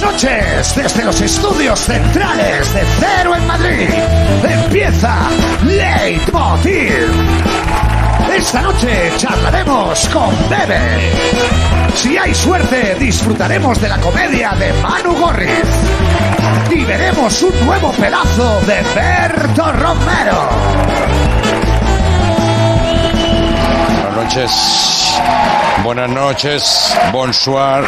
Noches desde los estudios centrales de Cero en Madrid. Empieza Leitmotiv. Esta noche charlaremos con Bebe. Si hay suerte, disfrutaremos de la comedia de Manu Gorriz. Y veremos un nuevo pedazo de Berto Romero. Buenas noches. Buenas noches. Bonsoir.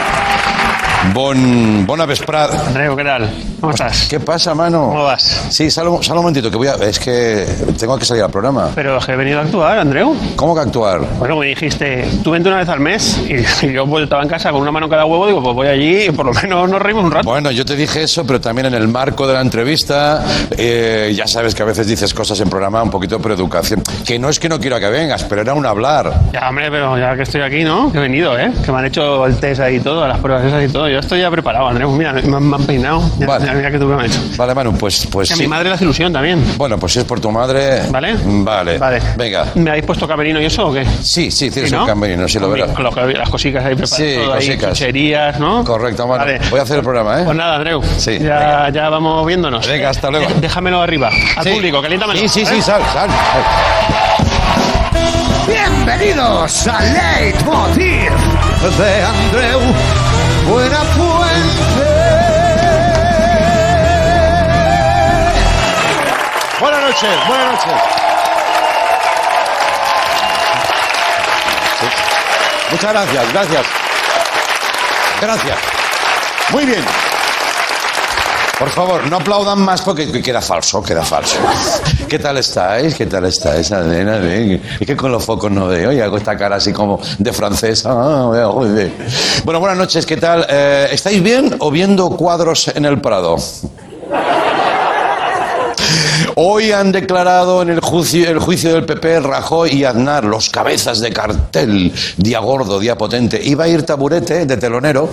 Bon, bona vesprada. Andreu, ¿qué tal? ¿Cómo estás? ¿Qué pasa, mano? ¿Cómo vas? Sí, sal, un- sal un momentito, que voy a... Es que tengo que salir al programa. Pero es que he venido a actuar, Andreu. ¿Cómo que actuar? Bueno, me dijiste, tú vente una vez al mes y, y yo pues, estaba en casa con una mano en cada huevo, digo, pues voy allí y por lo menos nos reímos un rato. Bueno, yo te dije eso, pero también en el marco de la entrevista, eh, ya sabes que a veces dices cosas en programa un poquito por educación. Que no es que no quiero que vengas, pero era un hablar. Ya, hombre, pero ya que estoy aquí, ¿no? He venido, ¿eh? Que me han hecho el test ahí y todo, las pruebas esas y todo. Yo estoy ya preparado, Andreu. Mira, me, han- me han peinado. Ya, Vale. ya, mira que tú me han hecho. Vale, Manu, pues, pues Que a mi madre le hace ilusión también. Bueno, pues si es por tu madre... ¿Vale? Vale. Vale. Venga. ¿Me habéis puesto camerino y eso o qué? Sí, sí, tienes ¿Sí, no? un camerino, sí lo verás. Con las cositas ahí preparadas. Sí, todo ahí, cosicas. chucherías, ¿no? Correcto, Manu. Vale. Voy a hacer el programa, ¿eh? Pues nada, Andreu. Sí, ya, ya vamos viéndonos. Venga, hasta luego. Dé- Déjamelo arriba. Al Sí. público, caliéntamelo. Sí, sí, sí, ¿eh? sal, sal. Bienvenidos a Leitmotiv de Andreu Buenafuente. Buenas noches, buenas noches. Muchas gracias, gracias. Gracias. Muy bien. Por favor, no aplaudan más porque que- queda falso, queda falso. ¿Qué tal estáis? ¿Qué tal estáis? A ver, a ver. Es que con los focos no veo y hago esta cara así como de francés. Ah. Bueno, buenas noches, ¿qué tal? Eh, ¿Estáis bien o viendo cuadros en el Prado? Hoy han declarado en el juicio, el juicio del PP Rajoy y Aznar, los cabezas de cartel, día gordo, día potente. Iba a ir taburete de telonero,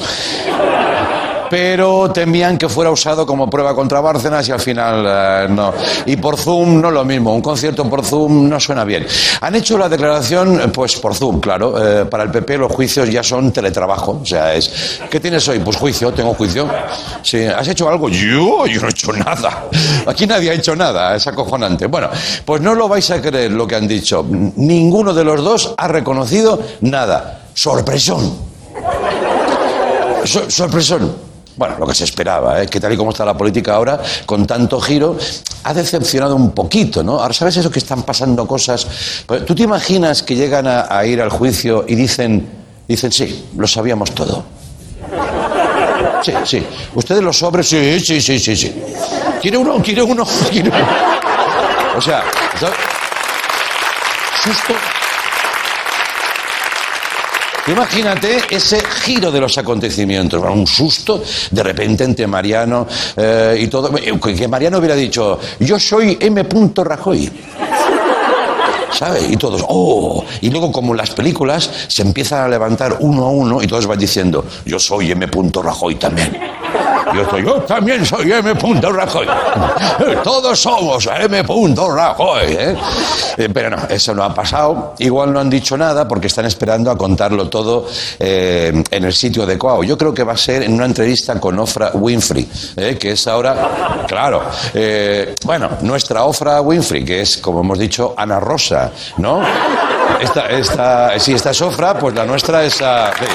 pero temían que fuera usado como prueba contra Bárcenas y al final eh, no. Y por Zoom no lo mismo, un concierto por Zoom no suena bien. Han hecho la declaración, eh, pues por Zoom, claro. Eh, para el PP los juicios ya son teletrabajo, o sea, es ¿qué tienes hoy? Pues juicio, tengo juicio. Sí, ¿has hecho algo? Yo, yo no he hecho nada. Aquí nadie ha hecho nada, es acojonante. Bueno, pues no lo vais a creer lo que han dicho. Ninguno de los dos ha reconocido nada. Sorpresón. So- sorpresón. Bueno, lo que se esperaba, ¿eh? que tal y como está la política ahora, con tanto giro, ha decepcionado un poquito, ¿no? Ahora, ¿sabes eso que están pasando cosas? Pues, ¿Tú te imaginas que llegan a, ir al juicio y dicen, dicen, sí, lo sabíamos todo? Sí, sí. ¿Ustedes los sobres? Sí, sí, sí, sí, sí. ¿Quiere uno? ¿Quiere uno? ¿Quiere uno? O sea, susto. Imagínate ese giro de los acontecimientos, un susto de repente entre Mariano eh, y todo. Que que Mariano hubiera dicho, yo soy M. Rajoy. ¿Sabes? Y todos, ¡oh! Y luego, como en las películas, se empiezan a levantar uno a uno y todos van diciendo, yo soy M. Rajoy también. Yo, también soy M. Rajoy. Todos somos M. Rajoy. ¿eh? Eh, Pero no, eso no ha pasado. Igual no han dicho nada porque están esperando a contarlo todo eh, en el sitio adecuado. Yo creo que va a ser en una entrevista con Ofra Winfrey, ¿eh? que es ahora, claro, bueno, nuestra Ofra Winfrey, que es, como hemos dicho, Ana Rosa, ¿no? Esta, esta, si esta es Ofra, pues la nuestra es... ah, sí.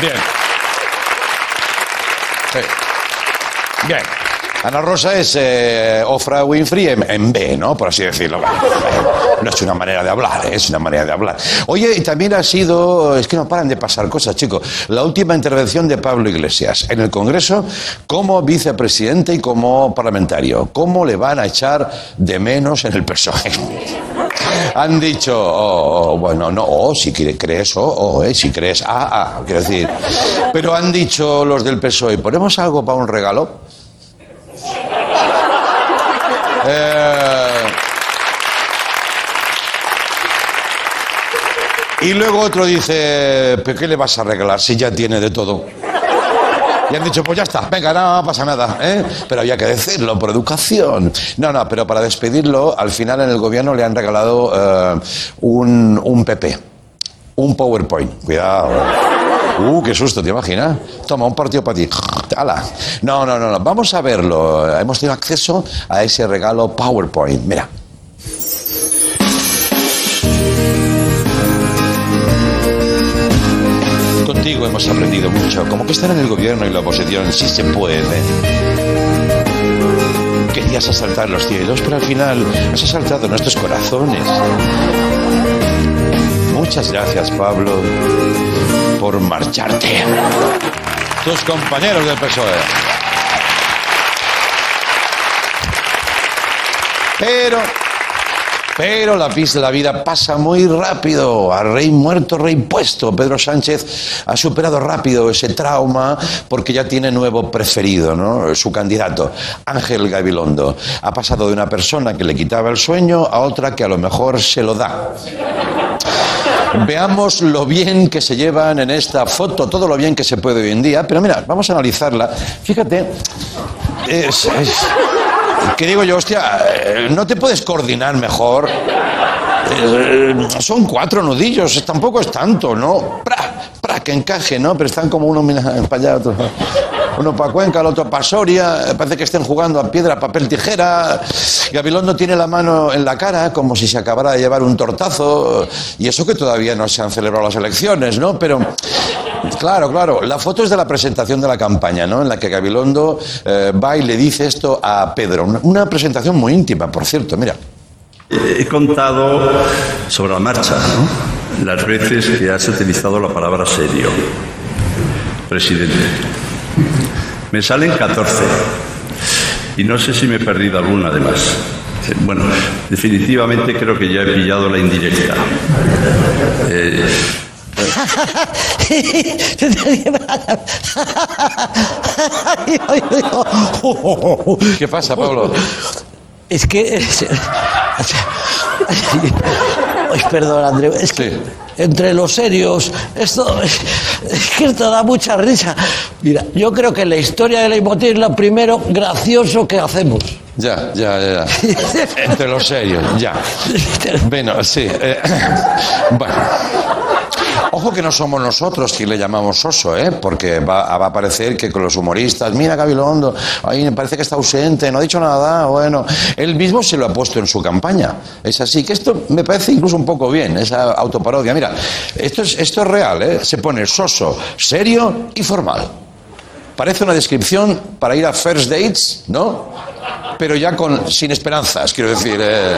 Bien. Sí. Bien. Ana Rosa es eh, Ofra Winfrey en, B, ¿no? Por así decirlo. No es una manera de hablar, ¿eh? es una manera de hablar. Oye, y también ha sido, es que no paran de pasar cosas, chicos. La última intervención de Pablo Iglesias en el Congreso como vicepresidente y como parlamentario. ¿Cómo le van a echar de menos en el personaje? Han dicho, oh, oh, bueno, no, oh, si crees, oh, oh, eh, si crees, ah, ah, quiero decir. Pero han dicho los del PSOE, ¿ponemos algo para un regalo? Y luego otro dice, ¿pero qué le vas a regalar si ya tiene de todo? Y han dicho, pues ya está, venga, no pasa nada, ¿eh? Pero había que decirlo por educación. No, no, pero para despedirlo, al final en el gobierno le han regalado eh, un, un PP, un PowerPoint, cuidado. Uh, qué susto, ¿te imaginas? Toma, un partido para ti. ¡Hala! No, no, no, no. Vamos a verlo. Hemos tenido acceso a ese regalo PowerPoint. Mira. Hemos aprendido mucho. Como que estar en el gobierno y la oposición sí se puede. Querías asaltar los cielos, pero al final has asaltado nuestros corazones. Muchas gracias, Pablo, por marcharte. Tus compañeros del PSOE. Pero, pero la, vida pasa muy rápido. A rey muerto, rey puesto. Pedro Sánchez ha superado rápido ese trauma porque ya tiene nuevo preferido, ¿no? Su candidato, Ángel Gabilondo. Ha pasado de una persona que le quitaba el sueño a otra que a lo mejor se lo da. Veamos lo bien que se llevan en esta foto, todo lo bien que se puede hoy en día. Pero mira, vamos a analizarla. Fíjate, es- que digo yo, hostia, eh, ¿no te puedes coordinar mejor? Eh, son cuatro nudillos, tampoco es tanto, ¿no? ¡Pra! ¡Pra! Que encaje, ¿no? Pero están como uno para allá, otro. Uno para Cuenca, el otro para Soria. Parece que estén jugando a piedra, papel, tijera. Gabilondo tiene la mano en la cara, como si se acabara de llevar un tortazo. Y eso que todavía no se han celebrado las elecciones, ¿no? Pero, claro, claro. La foto es de la presentación de la campaña, ¿no? En la que Gabilondo eh, va y le dice esto a Pedro. Una, presentación muy íntima, por cierto, mira. He contado sobre la marcha ¿no? las veces que has utilizado la palabra serio, presidente. Me salen 14 y no sé si me he perdido alguna además. Eh, Bueno, definitivamente creo que ya he pillado la indirecta. Eh, ¿Qué pasa, Pablo? Es que. es- Ay, perdón, Andreu. Es que Sí. entre los serios, esto. Es, es que esto da mucha risa. Mira, yo creo que la historia de Leitmotiv es lo primero gracioso que hacemos. Ya, ya, ya. ya. Entre los serios, ya. Bueno, sí. eh, bueno. Ojo que no somos nosotros quien le llamamos oso, ¿eh? Porque va, a parecer que con los humoristas, mira Gabilondo, ahí me parece que está ausente, no ha dicho nada, bueno. Él mismo se lo ha puesto en su campaña. Es así, que esto me parece incluso un poco bien, esa autoparodia. Mira, esto es, esto es real, ¿eh? Se pone soso, serio y formal. Parece una descripción para ir a first dates, ¿no? Pero ya con, sin esperanzas, quiero decir. eh,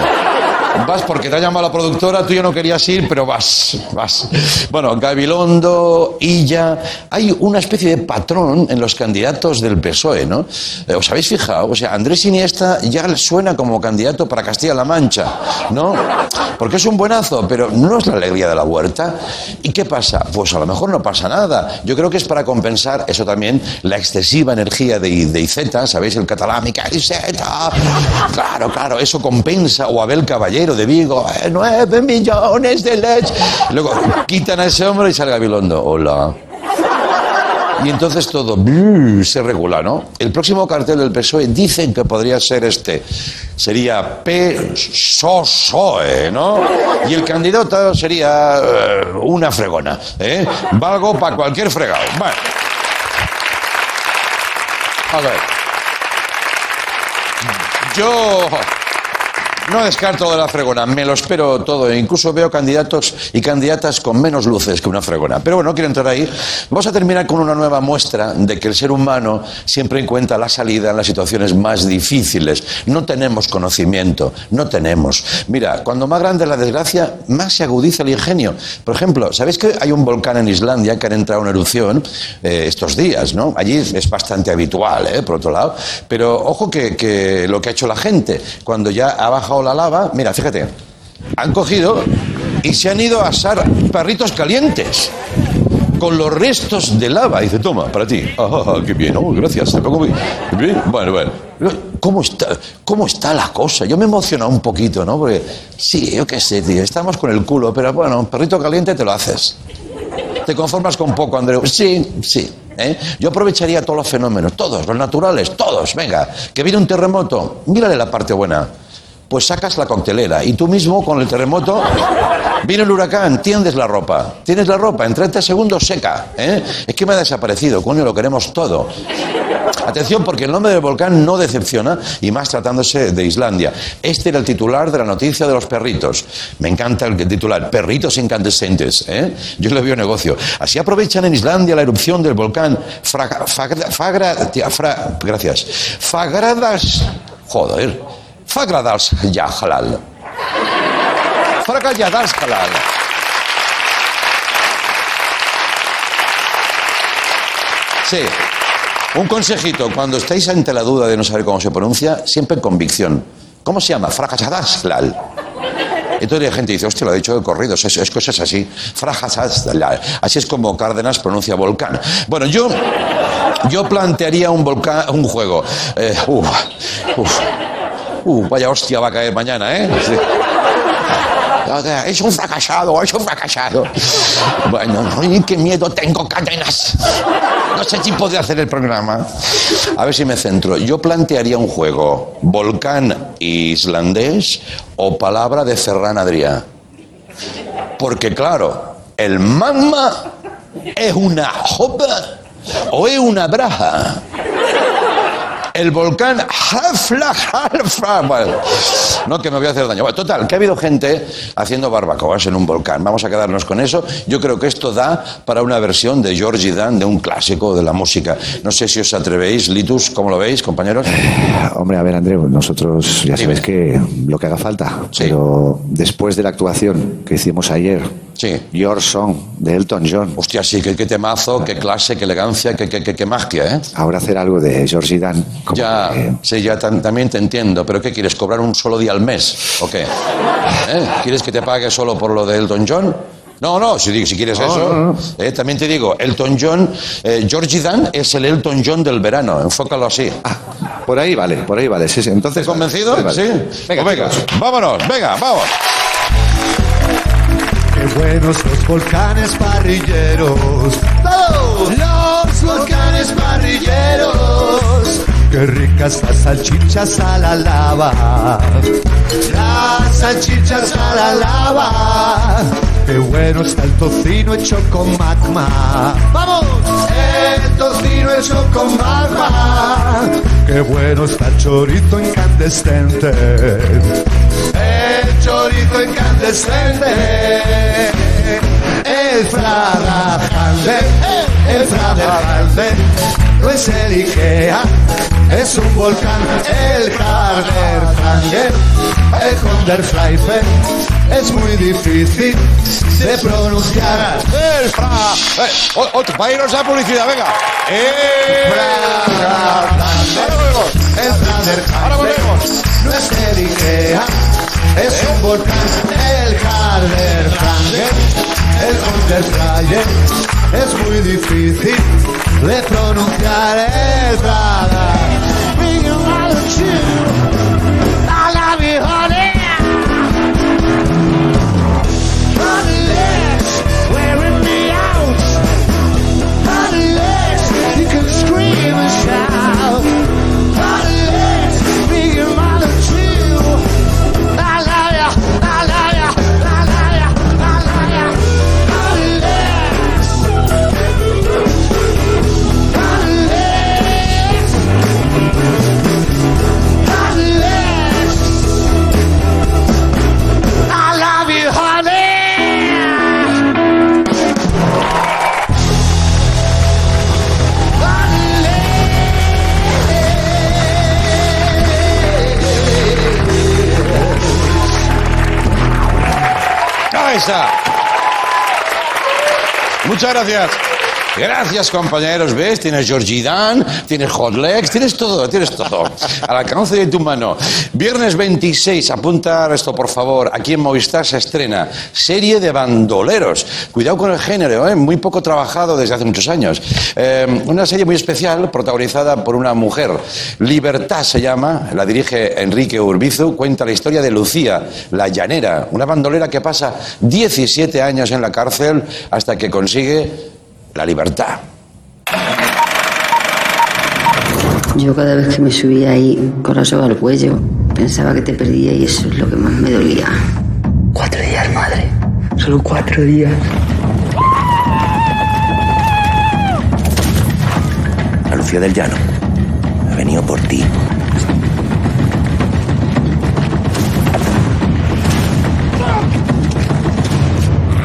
vas porque te ha llamado la productora, tú ya no querías ir, pero vas, vas. Bueno, Gabilondo, Illa. Hay una especie de patrón en los candidatos del PSOE, ¿no? Eh, ¿Os habéis fijado? O sea, Andrés Iniesta ya suena como candidato para Castilla-La Mancha, ¿no? Porque es un buenazo, pero no es la alegría de la huerta. ¿Y qué pasa? Pues a lo mejor no pasa nada. Yo creo que es para compensar eso también, la excesiva energía de, de Iceta, ¿sabéis? El catalán, Miquel Claro, claro, eso compensa. O Abel Caballero de Vigo, "Eh, nueve millones de leche. Luego quitan a ese hombre y sale Gabilondo. Hola. Y entonces todo brrr, se regula, ¿no? El próximo cartel del PSOE dicen que podría ser este. Sería PSOE, ¿no? Y el candidato sería eh, una fregona, ¿eh? Valgo para cualquier fregado. Bueno. A ver. Yo no descarto de la fregona, me lo espero todo. Incluso veo candidatos y candidatas con menos luces que una fregona. Pero bueno, no quiero entrar ahí. Vamos a terminar con una nueva muestra de que el ser humano siempre encuentra la salida en las situaciones más difíciles. No tenemos conocimiento, no tenemos. Mira, cuando más grande la desgracia, más se agudiza el ingenio. Por ejemplo, ¿sabéis que hay un volcán en Islandia que ha entrado en erupción eh, estos días? ¿no? Allí es bastante habitual, ¿eh? por otro lado. Pero ojo que, que lo que ha hecho la gente, cuando ya ha bajado la lava, mira, fíjate, han cogido y se han ido a asar perritos calientes con los restos de lava. Y dice, toma, para ti. Ah, qué bien, oh, gracias. Pongo muy- bien. Bueno, bueno. ¿Cómo está, ¿Cómo está la cosa? Yo me he emocionado un poquito, ¿no? Porque, sí, yo qué sé, tío, estamos con el culo, pero bueno, un perrito caliente te lo haces. ¿Te conformas con poco, Andreu? Sí, sí. ¿eh? Yo aprovecharía todos los fenómenos, todos, los naturales, todos. Venga, que viene un terremoto, mírale la parte buena. Pues sacas la coctelera y tú mismo con el terremoto Viene el huracán, tiendes la ropa. Tienes la ropa, en 30 segundos seca. ¿eh? Es que me ha desaparecido, coño, lo queremos todo. Atención, porque el nombre del volcán no decepciona, y más tratándose de Islandia. Este era el titular de la noticia de los perritos. Me encanta el titular, perritos incandescentes. ¿eh? Yo le veo negocio. Así aprovechan en Islandia la erupción del volcán Fagra- Fagra- tía, Fra- Yahalal. Fragradals Halal. Sí. Un consejito, cuando estáis ante la duda de no saber cómo se pronuncia, siempre convicción. ¿Cómo se llama? Fragadaslal. Entonces la gente dice, hostia, lo ha dicho de corridos, es, es cosas así. Fragadaslal. Así es como Cárdenas pronuncia volcán. Bueno, yo, yo plantearía un, volcán, un juego. Eh, uf, uf. Uh, vaya hostia va a caer mañana, ¿eh? Es un fracasado, es un fracasado. Bueno, qué miedo tengo, cadenas. No sé si podré hacer el programa. A ver si me centro. Yo plantearía un juego: volcán islandés o palabra de Ferran Adrià. Porque, claro, el magma es una jopa o es una braja. El volcán Hafla, Hafla. Bueno, no que me voy a hacer daño. Bueno, total, que ha habido gente haciendo barbacoas en un volcán. Vamos a quedarnos con eso. Yo creo que esto da para una versión de Georgie Dan, de un clásico de la música. No sé si os atrevéis, Litus, ¿cómo lo veis, compañeros? Hombre, a ver, Andreu, nosotros ya sabes que lo que haga falta. Sí. Pero después de la actuación que hicimos ayer, Sí. Your Song de Elton John, Hostia, sí, qué, qué temazo, qué clase, qué elegancia, qué, qué, qué- qué magia, ¿eh? ahora hacer algo de Georgie Dan. Ya, que- sí, ya tam- también te entiendo, pero ¿qué quieres? ¿Cobrar un solo día al mes? ¿O qué? ¿Eh? ¿Quieres que te pague solo por lo de Elton John? No, no, si, si quieres eso. eh, también te digo, Elton John, eh, Georgie Dan es el Elton John del verano, enfócalo así. Ah, por ahí vale, por ahí vale. Sí, sí. Entonces, ¿Estás convencido? vale. Sí. Venga, Pues venga, vámonos, venga, vamos. Qué buenos los volcanes parrilleros. ¡Todos! Los volcanes parrilleros. Qué ricas las salchichas a la lava. Las salchichas a la lava. Qué bueno está el tocino hecho con magma. ¡Vamos! El tocino hecho con magma. Qué bueno está el chorizo incandescente. El chorizo incandescente. Fraga Hansen, no es el Ikea, es un volcán. El Hanger, el Konderfleifen, es muy difícil de pronunciar. El fra... Eh, otro, para irnos a publicidad, venga. Eh, el Frager Ahora volvemos. no es el Ikea, es un volcán. El Karger Hanger, el Konderfleifen, es muy difícil de pronunciar el Fraga. Muchas gracias. Gracias, compañeros. ¿Ves? Tienes Georgie Dan, tienes Hot Legs, tienes todo, tienes todo. Al alcance de tu mano. Viernes 26, apunta esto, por favor. Aquí en Movistar se estrena serie de bandoleros. Cuidado con el género, ¿eh? muy poco trabajado desde hace muchos años. Eh, una serie muy especial, protagonizada por una mujer. Libertad se llama, la dirige Enrique Urbizu. Cuenta la historia de Lucía, la llanera, una bandolera que pasa 17 años en la cárcel hasta que consigue la libertad. Yo cada vez que me subía ahí la soga al cuello, pensaba que te perdía y eso es lo que más me dolía. Cuatro días, madre. Solo cuatro días. A Lucía del Llano. Ha venido por ti.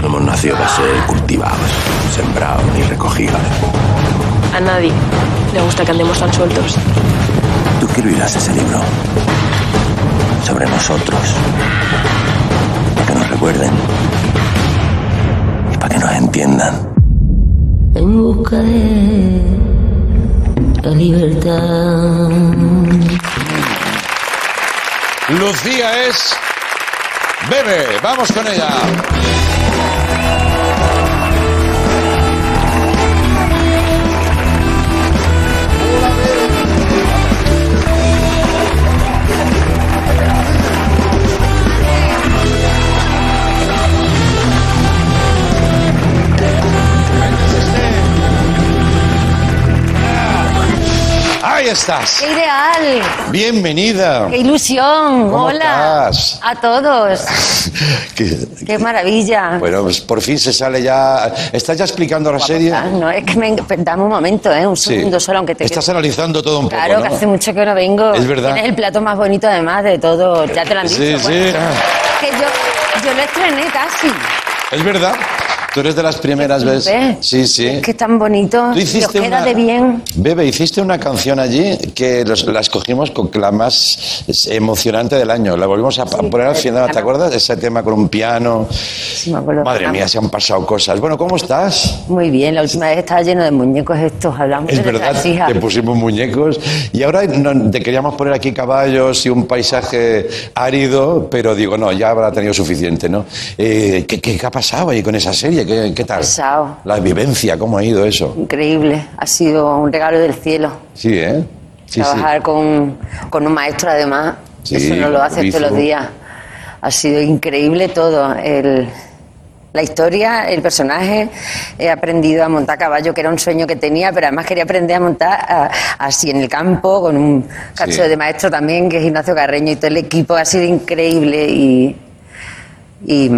Hemos nacido para ser cultivados, sembrados ni recogidos. A nadie le gusta que andemos tan sueltos. Tú escribirás ese libro sobre nosotros. Para que nos recuerden. Y para que nos entiendan. En busca de la libertad. Lucía es Bebe. Vamos con ella. Ahí estás. ¡Qué ideal! Bienvenida. ¡Qué ilusión! ¿Cómo ¡Hola! estás? A todos. ¿Qué- ¡Qué maravilla! Bueno, pues por fin se sale ya. ¿Estás ya explicando la serie? No, es que me... Dame un momento, ¿eh? Un Sí. segundo solo, aunque te... Estás analizando todo un Claro, poco, que ¿no? hace mucho que no vengo. Es verdad. Tienes el plato más bonito además de todo. Ya te lo han dicho. Sí, sí. Bueno, que yo, yo lo estrené casi. Es verdad. Tú eres de las primeras veces. Sí, sí. Es que es tan bonito. Tú hiciste una... quédate bien. Bebe, hiciste una canción allí que los- la escogimos con la más emocionante del año. La volvimos a poner al final, ¿te acuerdas? Ese tema con un piano. Sí, me acuerdo. Madre mía, se han pasado cosas. Bueno, ¿cómo estás? Muy bien, la última vez estaba lleno de muñecos estos. Hablamos Es de verdad, hijas. te pusimos muñecos y ahora no- te queríamos poner aquí caballos y un paisaje árido, pero digo, no, ya habrá tenido suficiente, ¿no? Eh, ¿qué, qué, qué ha pasado ahí con esa serie? ¿Qué, qué tal? Pasado. La vivencia, ¿cómo ha ido eso? Increíble. Ha sido un regalo del cielo. Sí, ¿eh? Sí, Trabajar Con, con un maestro, además, Sí, eso no lo haces todos los días. Ha sido increíble todo. El, la historia, el personaje. He aprendido a montar caballo, que era un sueño que tenía, pero además quería aprender a montar así en el campo, con un cacho Sí. de maestro también, que es Ignacio Carreño, y todo el equipo. Ha sido increíble y. Y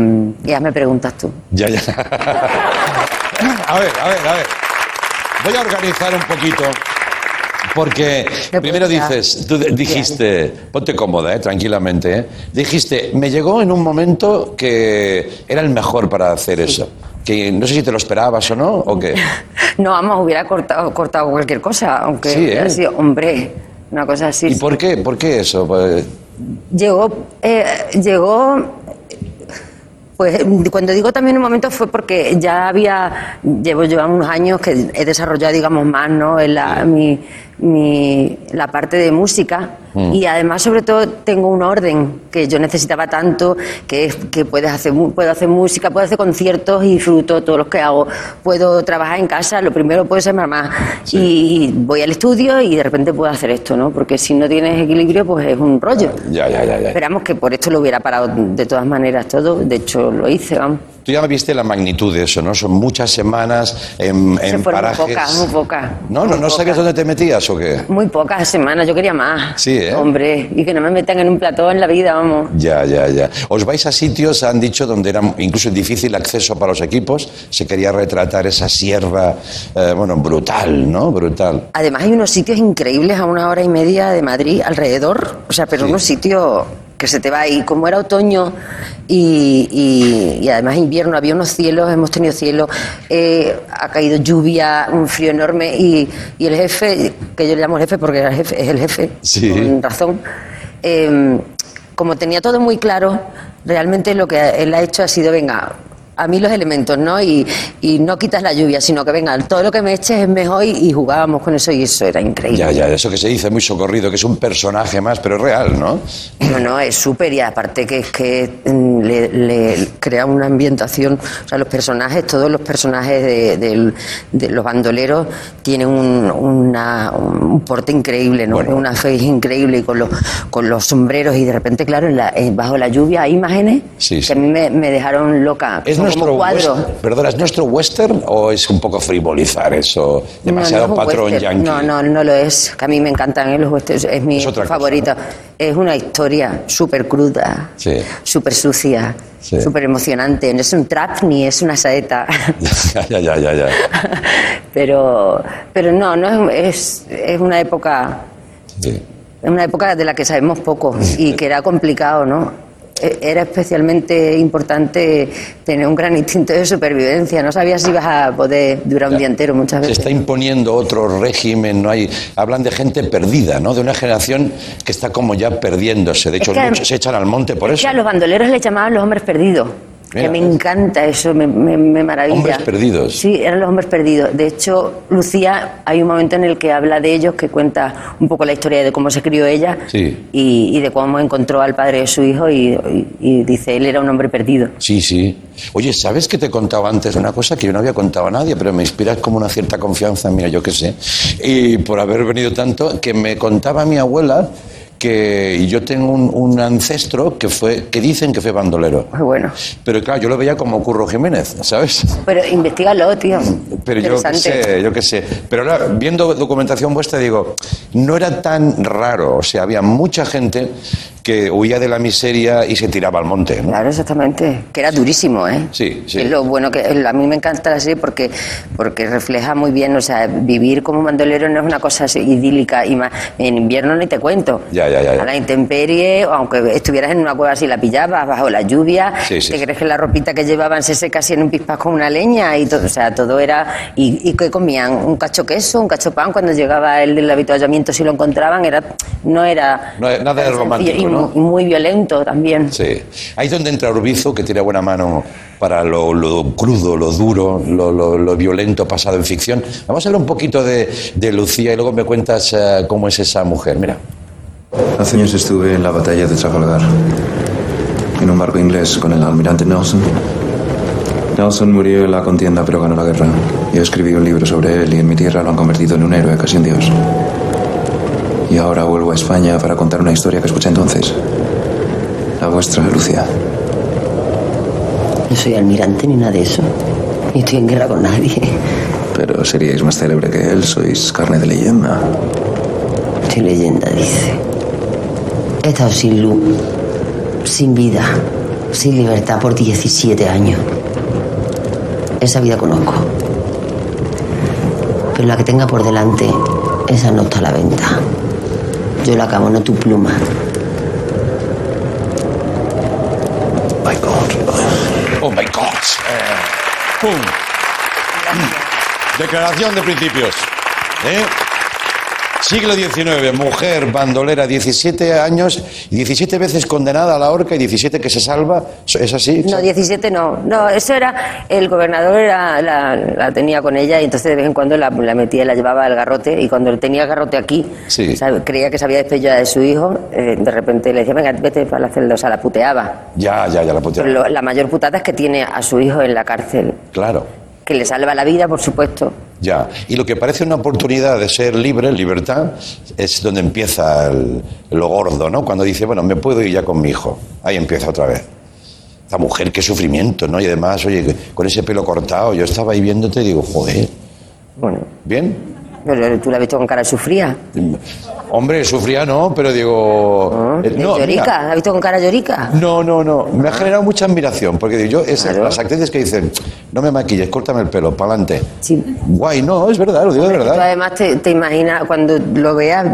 ya me preguntas tú. Ya, ya. A ver, a ver, a ver. Voy a organizar un poquito. Porque Me primero dices, tú dijiste, ponte cómoda, eh, tranquilamente, eh. dijiste, me llegó en un momento que era el mejor para hacer eso. Que no sé si te lo esperabas o no, o qué. No, vamos, hubiera cortado, cortado cualquier cosa, aunque Sí, ¿eh? hubiera sido, hombre, una cosa así. ¿Y por qué? ¿Por qué eso? Pues, Llegó, eh, llegó, pues cuando digo también un momento fue porque ya había, llevo yo unos años que he desarrollado, digamos, más, ¿no? En la, mi, mi- la parte de música Mm. y además, sobre todo, tengo un orden que yo necesitaba tanto, que que puedes hacer, puedo hacer música, puedo hacer conciertos y disfruto todos los que hago. Puedo trabajar en casa, lo primero puede ser mamá. Y voy al estudio y de repente puedo hacer esto, ¿no? Porque si no tienes equilibrio, pues es un rollo. ya, ya, ya. Esperamos que por esto lo hubiera parado de todas maneras todo. De hecho, lo hice, vamos. Tú ya viste la magnitud de eso, ¿no? Son muchas semanas en, Se en muy parajes. pocas, muy pocas. No, no, Muy no sabías dónde te metías o qué. Muy pocas semanas, yo quería más. Sí, ¿eh? Hombre, y que no me metan en un plató en la vida, vamos. Ya, ya, ya. Os vais a sitios, han dicho, donde era incluso difícil acceso para los equipos. Se quería retratar esa sierra, eh, bueno, brutal, ¿no? Brutal. Además hay unos sitios increíbles a una hora y media de Madrid alrededor, o sea, pero Sí. unos sitios que se te va ahí. Como era otoño y, y- y además invierno, había unos cielos, hemos tenido cielo, eh, ha caído lluvia, un frío enorme y, y el jefe, que yo le llamo jefe porque era el jefe, es el jefe, Sí. con razón, eh, como tenía todo muy claro, realmente lo que él ha hecho ha sido, venga, a mí los elementos, ¿no? Y, y no quitas la lluvia, sino que venga, todo lo que me eches es mejor y, y jugábamos con eso y eso era increíble. Ya, ya, eso que se dice muy socorrido, que es un personaje más, pero es real, ¿no? No, no, es súper y aparte que es que mm, le, le crea una ambientación, o sea, los personajes, todos los personajes de, de los bandoleros tienen un, una- un porte increíble, ¿no? Bueno. Una fe increíble y con los, con los sombreros y de repente, claro, en la- eh, bajo la lluvia hay imágenes Sí, que a mí me, me dejaron loca. Es nuestro western, perdona, ¿es nuestro western o es un poco frivolizar eso? Demasiado no, no es un patrón western. yankee. No, no, no lo es. Que a mí me encantan ¿eh? los westerns, es mi Es otra cosa, favorito. Es una historia súper cruda, Sí. súper sucia, Sí. súper emocionante. No es un trap ni es una saeta. ya, ya, ya, ya, ya. pero, pero no, no es, es, es una época, Sí. es una época de la que sabemos poco y que era complicado, ¿no? E- Era especialmente importante tener un gran instinto de supervivencia. No sabías si ibas a poder durar un día entero muchas Se veces. está imponiendo otro régimen, no hay. Hablan de gente perdida, ¿no? De una generación que está como ya perdiéndose. De hecho, que- muchos se echan al monte por Es eso. que a los bandoleros les llamaban los hombres perdidos. Mira. Que me encanta eso, me, me- me maravilla. Hombres perdidos. Sí, eran los hombres perdidos. De hecho, Lucía, hay un momento en el que habla de ellos, que cuenta un poco la historia de cómo se crió ella Sí. y, y de cómo encontró al padre de su hijo y, y- y dice, él era un hombre perdido. Sí, sí. Oye, ¿sabes que te contaba antes una cosa que yo no había contado a nadie, pero me inspiras como una cierta confianza, mira, yo qué sé. Y por haber venido tanto, que me contaba mi abuela que yo tengo un, un ancestro que fue, que dicen que fue bandolero. Muy bueno. Pero claro, yo lo veía como Curro Jiménez, ¿sabes? Pero investigalo, tío. Pero yo qué sé, yo qué sé. Pero ahora, viendo documentación vuestra, digo, no era tan raro. O sea, había mucha gente que huía de la miseria y se tiraba al monte, ¿no? Claro, exactamente. Que era durísimo, ¿eh? Sí, sí. Es lo bueno que a mí me encanta la serie porque porque refleja muy bien, o sea, vivir como bandolero no es una cosa así idílica y más en invierno ni te cuento. Ya, ya, ya, ya. A la intemperie, aunque estuvieras en una cueva así la pillabas bajo la lluvia, Sí, sí, te crees que la ropita que llevaban se seca así en un pispás con una leña y todo, o sea, todo era y, y que comían un cacho queso, un cacho pan cuando llegaba el del avituallamiento si lo encontraban era no era No, nada de romántico, y ¿no? mu- muy violento también. Sí. Ahí es donde entra Urbizo, que tiene buena mano para lo, lo crudo, lo duro, lo, lo- lo violento pasado en ficción. Vamos a hablar un poquito de, de Lucía y luego me cuentas eh, cómo es esa mujer. Mira. Hace años estuve en la batalla de Trafalgar, en un barco inglés con el almirante Nelson. Nelson murió en la contienda, pero ganó la guerra. Yo escribí un libro sobre él y en mi tierra lo han convertido en un héroe, casi un dios. Y ahora vuelvo a España para contar una historia que escuché entonces. La vuestra, Lucía. No soy almirante ni nada de eso. Ni estoy en guerra con nadie. Pero seríais más célebre que él, sois carne de leyenda. Soy leyenda, dice. He estado sin luz, sin vida, sin libertad por 17 años. Esa vida conozco. Pero la que tenga por delante, esa no está a la venta. Yo la acabo, no tu pluma. My God. Oh my God. Eh, ¡Pum! Declaración de principios. ¿Eh? Siglo XIX, mujer bandolera, 17 años, 17 veces condenada a la horca y 17 que se salva. ¿Es así? No, 17 no. No, eso era. El gobernador era, la, la tenía con ella y entonces de vez en cuando la, la metía y la llevaba al garrote. Y cuando tenía el garrote aquí, Sí. ¿sabe? creía que se había despedido de su hijo, eh, de repente le decía, venga, vete para la celda. O sea, la puteaba. Ya, ya, ya la putea. Pero lo- la mayor putada es que tiene a su hijo en la cárcel, Claro. que le salva la vida, por supuesto. Ya, y lo que parece una oportunidad de ser libre, libertad, es donde empieza el- lo gordo, ¿no? Cuando dice, bueno, me puedo ir ya con mi hijo. Ahí empieza otra vez. Esta mujer, qué sufrimiento, ¿no? Y además, oye, con ese pelo cortado, yo estaba ahí viéndote y digo, joder, Bueno, ¿bien? Pero tú la has visto con cara sufría. Hombre, sufría no, pero digo... eh, no, llorica, ¿la has visto con cara llorica? no, no, no, me ha generado mucha admiración, porque digo, yo, esas, Claro. las actrices que dicen, no me maquilles, córtame el pelo, para adelante. Sí. Guay, no, es verdad, lo digo de Tú verdad. además te, te imaginas, cuando lo veas,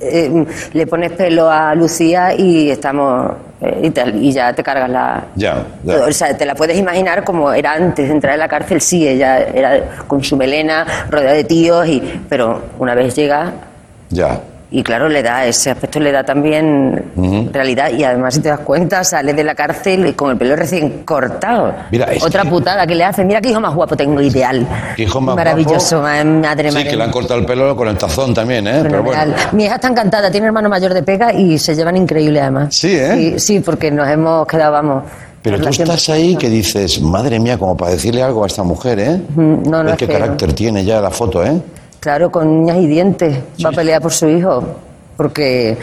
eh, le pones pelo a Lucía y estamos eh, y, te- y ya te cargas la... Ya, ya. O sea, te la puedes imaginar como era antes de entrar en la cárcel, sí, ella era con su melena, rodeada de tíos, y, pero una vez llega, Ya. Y claro, le da, ese aspecto le da también realidad, y además si te das cuenta, sale de la cárcel con el pelo recién cortado. Mira, Otra que- putada que le hace, mira qué hijo más guapo tengo, ideal. Hijo más Maravilloso, guapo. madre Sí, madre que le han cortado el pelo con el tazón también, ¿eh? Pero bueno. Mi hija está encantada, tiene hermano mayor de pega y se llevan increíble además. Sí, ¿eh? Sí, sí, porque nos hemos quedado, vamos. Pero tú estás ahí que dices, madre mía, como para decirle algo a esta mujer, ¿eh? No, no es qué que- carácter tiene ya la foto, ¿eh? Claro, con uñas y dientes. Va a pelear por su hijo. Porque,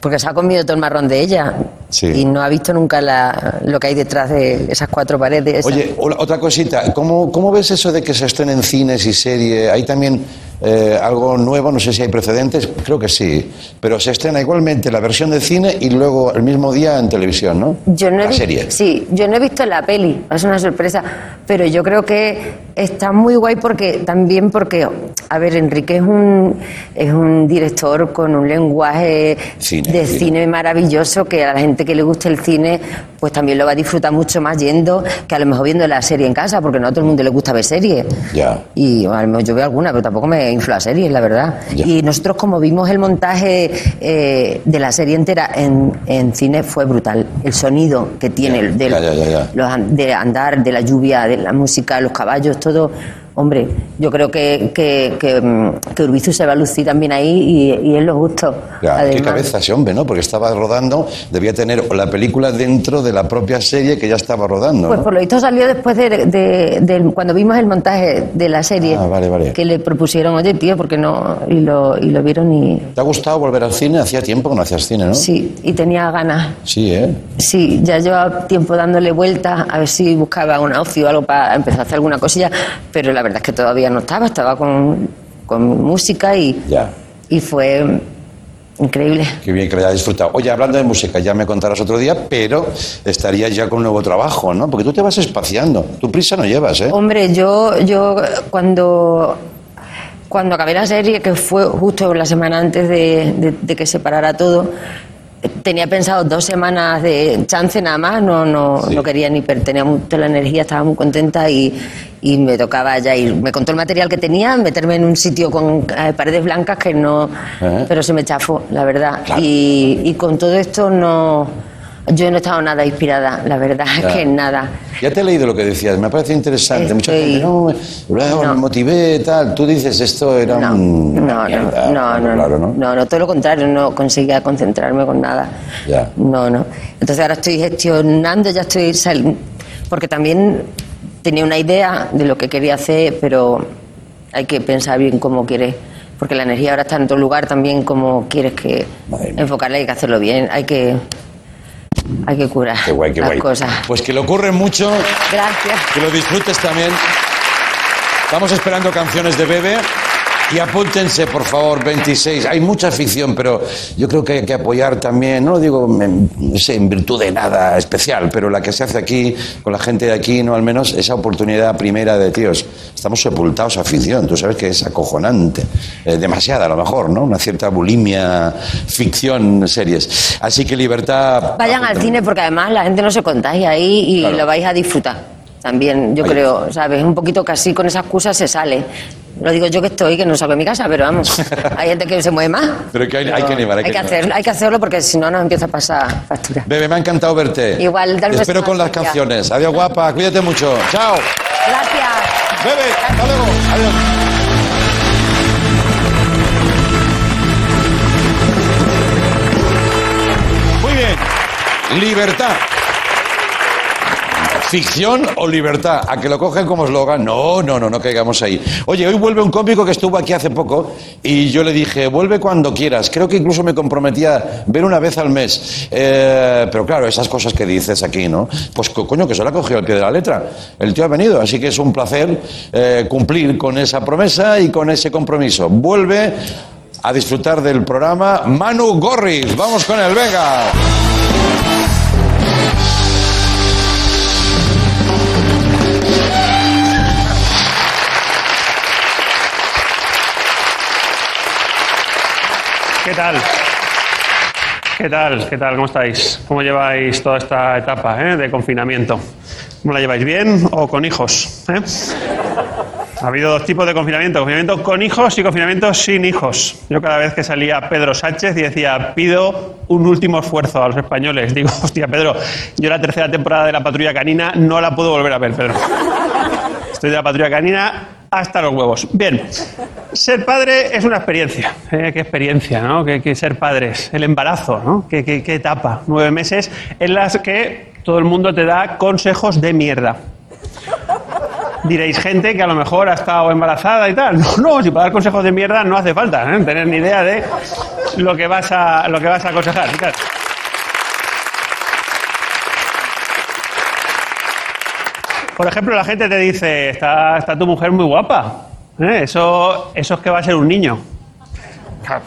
porque se ha comido todo el marrón de ella. Sí. y no ha visto nunca la- lo que hay detrás de esas cuatro paredes. Oye, otra cosita, ¿cómo, ¿cómo ves eso de que se estrenen cines y serie? ¿Hay también eh, algo nuevo? No sé si hay precedentes, creo que sí. Pero se estrena igualmente la versión de cine y luego el mismo día en televisión, ¿no? Yo no la serie. Sí, yo no he visto la peli, es una sorpresa, pero yo creo que está muy guay porque también porque, a ver, Enrique es un, es un director con un lenguaje Cine, de cine. cine maravilloso que a la gente que le guste el cine pues también lo va a disfrutar mucho más yendo que a lo mejor viendo la serie en casa, porque no a todo el mundo le gusta ver series. Ya. Y a lo mejor yo veo alguna, pero tampoco me infla a series, la verdad. Y nosotros, como vimos el montaje eh, de la serie entera en, en cine, fue brutal. El sonido que tiene, del- los de andar, de la lluvia, de la música, los caballos, todo. Hombre, yo creo que, que, que, mm, que Urbizu se va a lucir también ahí y, y es lo justo. Ya, qué cabeza ese hombre, ¿no? Porque estaba rodando, debía tener la película dentro de la propia serie que ya estaba rodando. Pues ¿no? por lo visto salió después de, cuando vimos el montaje de la serie. Ah, vale, vale. Que le propusieron, oye, tío, porque no? Y lo, y lo vieron y. ¿Te ha gustado volver al cine? Hacía tiempo que no hacías cine, ¿no? Sí, y tenía ganas. Sí, ¿eh? Sí, ya llevaba tiempo dándole vueltas a ver si buscaba un ocio o algo para empezar a hacer alguna cosilla, pero la verdad es que todavía no estaba, estaba con, con música y, Ya. y fue increíble. Qué bien que lo hayas disfrutado. Oye, hablando de música, ya me contarás otro día, pero estarías ya con un nuevo trabajo, ¿no? Porque tú te vas espaciando. Tu prisa no llevas, ¿eh? Hombre, yo, yo cuando, cuando acabé la serie, que fue justo la semana antes de, de- de que se parara todo, tenía pensado dos semanas de chance nada más, no, no, Sí. no quería ni per- tenía mucha la energía, estaba muy contenta y, y me tocaba ya ir. Me contó el material que tenía, meterme en un sitio con eh, paredes blancas que no, Ajá. pero se me chafó, la verdad. Y, y con todo esto no, yo no he estado nada inspirada, la verdad Ya. es que nada. Ya te he leído lo que decías, me parece interesante. Mucha Estoy- gente, no, luego No. me motivé, tal. Tú dices, esto era No, un... no, mierda, no, no, no, claro, ¿no? no, no, todo lo contrario, no conseguía concentrarme con nada. Ya. No, no. Entonces ahora estoy gestionando, ya estoy sal- porque también tenía una idea de lo que quería hacer, pero hay que pensar bien cómo quieres, porque la energía ahora está en otro lugar también, como quieres que enfocarla, hay que hacerlo bien, hay que hay que curar Qué guay, qué las guay. cosas. Pues que le ocurre mucho, Gracias. que lo disfrutes también. Estamos esperando canciones de Bebe. Y apúntense, por favor, 26. Hay mucha ficción, pero yo creo que hay que apoyar también, no lo digo en, sé, en virtud de nada especial, pero la que se hace aquí, con la gente de aquí, no al menos esa oportunidad primera de tíos. Estamos sepultados a ficción, tú sabes que es acojonante. Eh, demasiada, a lo mejor, ¿no? Una cierta bulimia, ficción, series. Así que libertad. Vayan al cine porque además la gente no se contagia ahí y Claro. lo vais a disfrutar. También, yo Ahí. creo, ¿sabes? Un poquito casi con esa excusa se sale. Lo digo yo que estoy, que no salgo de mi casa, pero vamos, hay gente que se mueve más. Pero que hay- hay que animar, hay que animar. hacer- hay que hacerlo porque si no nos empieza a pasar factura. Bebe, me ha encantado verte. Igual, dale Espero con las canciones. Adiós, guapa. Cuídate mucho. Chao. Gracias. Bebe, hasta luego. Adiós. Muy bien. Libertad. ¿Ficción o libertad? ¿A que lo cogen como eslogan? No, no, no, no caigamos ahí. Oye, hoy vuelve un cómico que estuvo aquí hace poco y yo le dije, vuelve cuando quieras. Creo que incluso me comprometía ver una vez al mes. Eh, pero claro, esas cosas que dices aquí, ¿no? Pues co- coño, que se la ha cogido al pie de la letra. El tío ha venido, así que es un placer eh, cumplir con esa promesa y con ese compromiso. Vuelve a disfrutar del programa Manu Gorris. Vamos con él, venga. ¿Qué tal? ¿Qué tal? ¿Qué tal? ¿Cómo estáis? ¿Cómo lleváis toda esta etapa eh, de confinamiento? ¿Cómo la lleváis? ¿Bien o con hijos? eh? Ha habido dos tipos de confinamiento, confinamiento con hijos y confinamiento sin hijos. Yo cada vez que salía Pedro Sánchez y decía, pido un último esfuerzo a los españoles, digo, hostia, Pedro, yo la tercera temporada de la patrulla canina no la puedo volver a ver, Pedro. Estoy de la patrulla canina hasta los huevos. Bien, ser padre es una experiencia. ¿eh? ¿Qué experiencia, no? ¿Qué, qué ser padres? El embarazo, ¿no? ¿Qué, qué, qué etapa? Nueve meses en las que todo el mundo te da consejos de mierda. Diréis, gente que a lo mejor ha estado embarazada y tal. No, no, si para dar consejos de mierda no hace falta ¿eh? tener ni idea de lo que vas a, lo que vas a aconsejar. Por ejemplo, la gente te dice, está, está tu mujer muy guapa. ¿eh? Eso, eso es que va a ser un niño.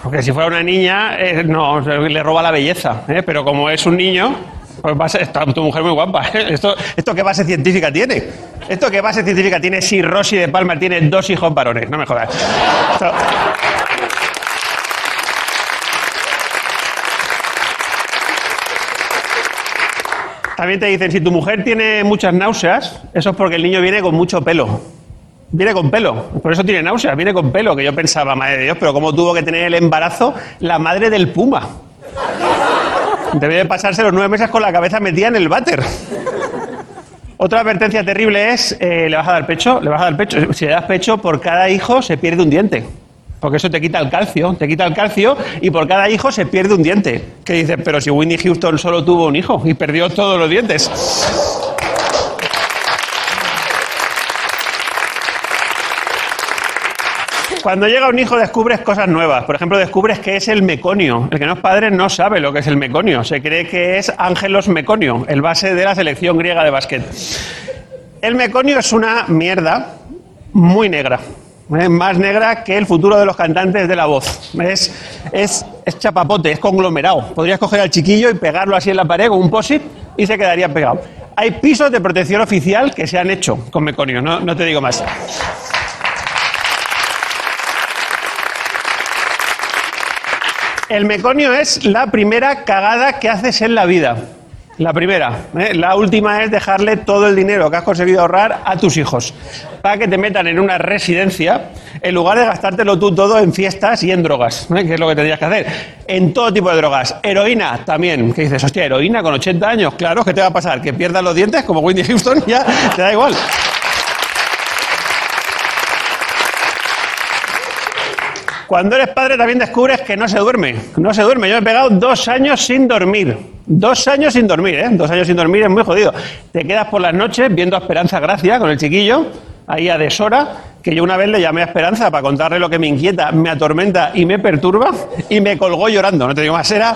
Porque si fuera una niña, eh, no, le roba la belleza. ¿eh? Pero como es un niño, pues va a ser, está tu mujer muy guapa. ¿Esto, ¿Esto qué base científica tiene? ¿Esto qué base científica tiene si Rosy de Palma tiene dos hijos varones? No me jodas. También te dicen, si tu mujer tiene muchas náuseas, eso es porque el niño viene con mucho pelo. Viene con pelo, por eso tiene náuseas, viene con pelo, que yo pensaba, madre de Dios, pero ¿cómo tuvo que tener el embarazo la madre del puma? Debe de pasarse los nueve meses con la cabeza metida en el váter. Otra advertencia terrible es, eh, ¿le vas a dar pecho? ¿Le vas a dar pecho? Si le das pecho, por cada hijo se pierde un diente. Porque eso te quita el calcio, te quita el calcio y por cada hijo se pierde un diente. Que dices, pero si Whitney Houston solo tuvo un hijo y perdió todos los dientes. Cuando llega un hijo descubres cosas nuevas. Por ejemplo, descubres que es el meconio. El que no es padre no sabe lo que es el meconio. Se cree que es Ángelos Meconio, el base de la selección griega de básquet. El meconio es una mierda muy negra. ¿Eh? Más negra que el futuro de los cantantes de la voz. Es, es, es chapapote, es conglomerado. Podrías coger al chiquillo y pegarlo así en la pared con un posit y se quedaría pegado. Hay pisos de protección oficial que se han hecho con meconio, no, no te digo más. El meconio es la primera cagada que haces en la vida. La primera. ¿eh? La última es dejarle todo el dinero que has conseguido ahorrar a tus hijos para que te metan en una residencia en lugar de gastártelo tú todo en fiestas y en drogas, ¿eh? que es lo que tendrías que hacer. En todo tipo de drogas. Heroína también. Que dices, hostia, heroína con 80 años. Claro, ¿qué te va a pasar? Que pierdas los dientes como Whitney Houston, ya te da igual. Cuando eres padre también descubres que no se duerme. No se duerme. Yo me he pegado dos años sin dormir. Dos años sin dormir, ¿eh? Dos años sin dormir es muy jodido. Te quedas por las noches viendo a Esperanza Gracia con el chiquillo, ahí a deshora, que yo una vez le llamé a Esperanza para contarle lo que me inquieta, me atormenta y me perturba, y me colgó llorando. No te digo más, era,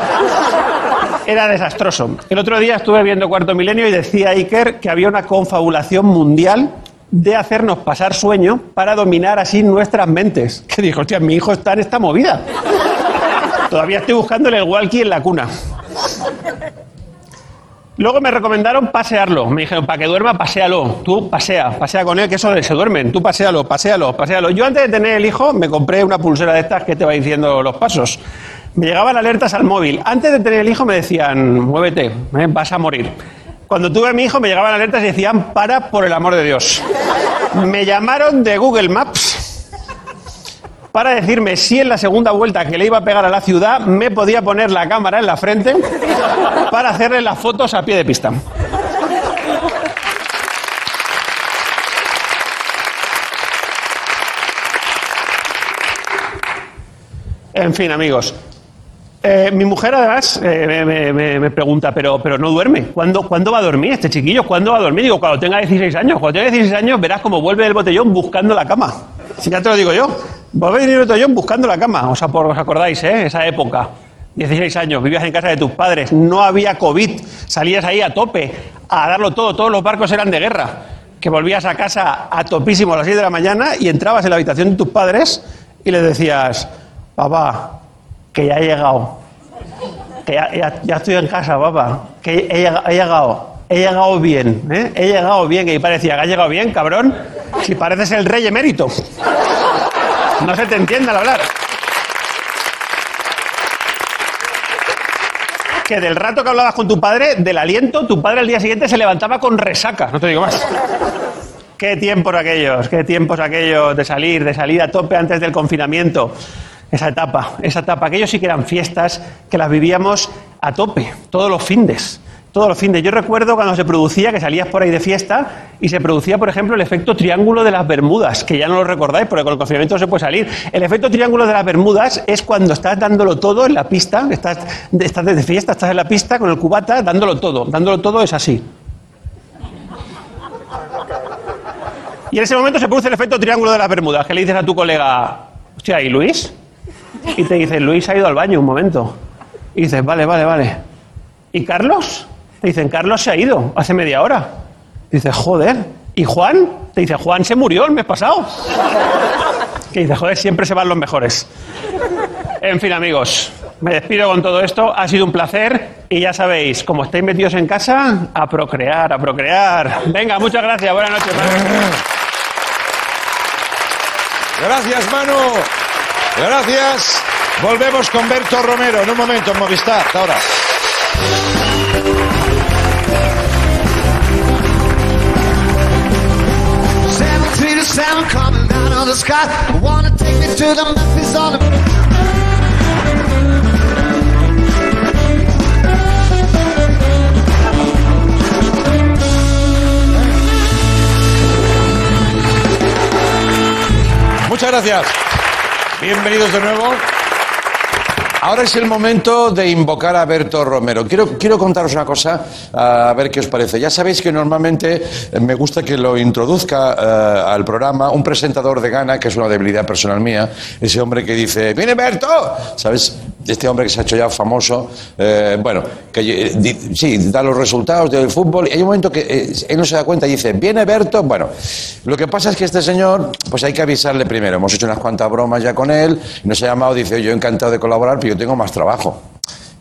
era desastroso. El otro día estuve viendo Cuarto Milenio y decía Iker que había una confabulación mundial de hacernos pasar sueño para dominar así nuestras mentes. Que dijo, hostia, mi hijo está en esta movida. Todavía estoy buscándole el walkie en la cuna. Luego me recomendaron pasearlo. Me dijeron, para que duerma, paséalo. Tú pasea, pasea con él, que eso se duermen. Tú paséalo, paséalo, paséalo. Yo antes de tener el hijo me compré una pulsera de estas que te va diciendo los pasos. Me llegaban alertas al móvil. Antes de tener el hijo me decían, muévete, ¿eh? vas a morir. Cuando tuve a mi hijo me llegaban alertas y decían, para por el amor de Dios. Me llamaron de Google Maps para decirme si en la segunda vuelta que le iba a pegar a la ciudad me podía poner la cámara en la frente para hacerle las fotos a pie de pista. En fin, amigos. Eh, mi mujer además eh, me, pregunta, pero, pero no duerme. ¿Cuándo, ¿Cuándo va a dormir este chiquillo? ¿Cuándo va a dormir? Digo, cuando tenga 16 años. Cuando tenga 16 años verás cómo vuelve del botellón buscando la cama. Si ya te lo digo yo. Vuelve del botellón buscando la cama. O sea, por, ¿os acordáis, eh? Esa época. 16 años, vivías en casa de tus padres, no había COVID, salías ahí a tope, a darlo todo, todos los barcos eran de guerra. Que volvías a casa a topísimo a las 6 de la mañana y entrabas en la habitación de tus padres y les decías, papá, que ya he llegado. Que ya, estoy en casa, papá. Que he, llega- he llegado. He llegado bien, ¿eh? He llegado bien. Y parecía, ¿has llegado bien, cabrón? Si pareces el rey emérito. No se te entiende al hablar. Que del rato que hablabas con tu padre, del aliento, tu padre al día siguiente se levantaba con resaca. No te digo más. Qué tiempos aquellos, qué tiempos aquellos de salir, de salir a tope antes del confinamiento. Esa etapa, esa etapa. Aquellos sí que eran fiestas que las vivíamos a tope, todos los findes. Todos los findes. Yo recuerdo cuando se producía, que salías por ahí de fiesta, y se producía, por ejemplo, el efecto triángulo de las Bermudas, que ya no lo recordáis, porque con el confinamiento no se puede salir. El efecto triángulo de las Bermudas es cuando estás dándolo todo en la pista, estás, estás de fiesta, estás en la pista con el cubata, dándolo todo. Dándolo todo es así. Y en ese momento se produce el efecto triángulo de las Bermudas, que le dices a tu colega, hostia, ¿y Luis? Y te dice, Luis ha ido al baño un momento. Y dices, vale, vale, vale. ¿Y Carlos? Te dicen, Carlos se ha ido hace media hora. Dices, joder, ¿Y Juan? Te dice, Juan se murió el mes pasado. Que dice, joder, siempre se van los mejores. En fin, amigos, me despido con todo esto. Ha sido un placer. Y ya sabéis, como estáis metidos en casa, a procrear, a procrear. Venga, muchas gracias. Buenas noches. Gracias, Manu. Gracias. Volvemos con Berto Romero en un momento en Movistar. Hasta ahora. Seven three to seven coming down on the sky. Wanna take me to the Memphis on the. Muchas gracias. Bienvenidos de nuevo. Ahora es el momento de invocar a Berto Romero. Quiero, quiero contaros una cosa, a ver qué os parece. Ya sabéis que normalmente eh, me gusta que lo introduzca eh, al programa un presentador de Gana, que es una debilidad personal mía, ese hombre que dice, ¡Viene Berto! ¿Sabes? Este hombre que se ha hecho ya famoso, eh, bueno, que eh, sí, da los resultados del fútbol y hay un momento que eh, él no se da cuenta y dice, ¿viene Berto? Bueno, lo que pasa es que este señor, pues hay que avisarle primero. Hemos hecho unas cuantas bromas ya con él, nos ha llamado, dice, yo encantado de colaborar, pero yo tengo más trabajo.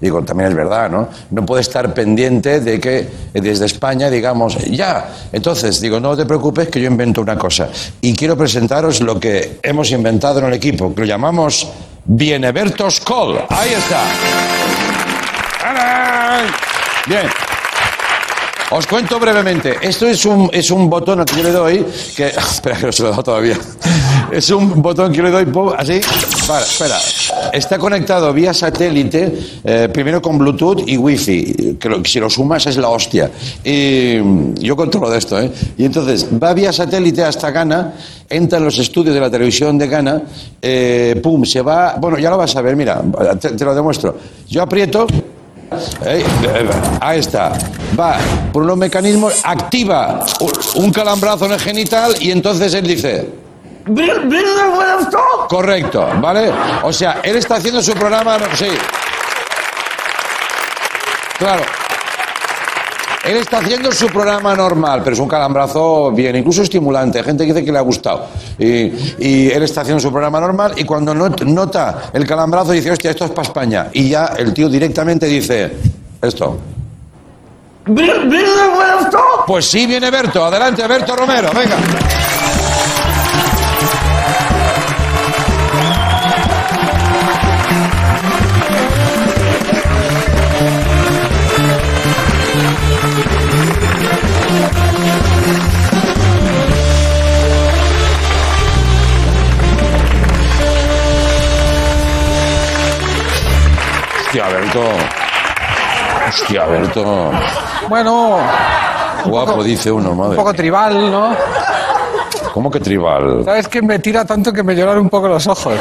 Digo, también es verdad, ¿no? No puede estar pendiente de que eh, desde España digamos, ya. Entonces, digo, no te preocupes que yo invento una cosa. Y quiero presentaros lo que hemos inventado en el equipo, que lo llamamos Bienevertos Call. Ahí está. ¡Tarán! Bien. Os cuento brevemente. Esto es un, es un botón que yo le doy que... Espera, que no se lo he dado todavía. Es un botón que yo le doy así. Vale, espera. Está conectado vía satélite, eh, primero con Bluetooth y Wi-Fi, que si lo sumas es la hostia. Y yo controlo de esto, ¿eh? Y entonces va vía satélite hasta Ghana, entra en los estudios de la televisión de Ghana, eh, pum, se va... Bueno, ya lo vas a ver, mira, te lo demuestro. Yo aprieto... Eh, eh, ahí está. Va por unos mecanismos, activa un calambrazo en el genital y entonces él dice. Correcto, ¿vale? O sea, él está haciendo su programa. Sí. Claro. Él está haciendo su programa normal, pero es un calambrazo bien, incluso estimulante. Hay gente que dice que le ha gustado. Y, y él está haciendo su programa normal y cuando not- nota el calambrazo dice, hostia, esto es para España. Y ya el tío directamente dice, esto. Pues sí, viene Berto. Adelante, Berto Romero, venga. Berto. Hostia, Berto. Bueno, Guapo, dice uno, un poco tribal, ¿no? ¿Cómo que tribal? ¿Sabes que me tira tanto que me lloran un poco los ojos?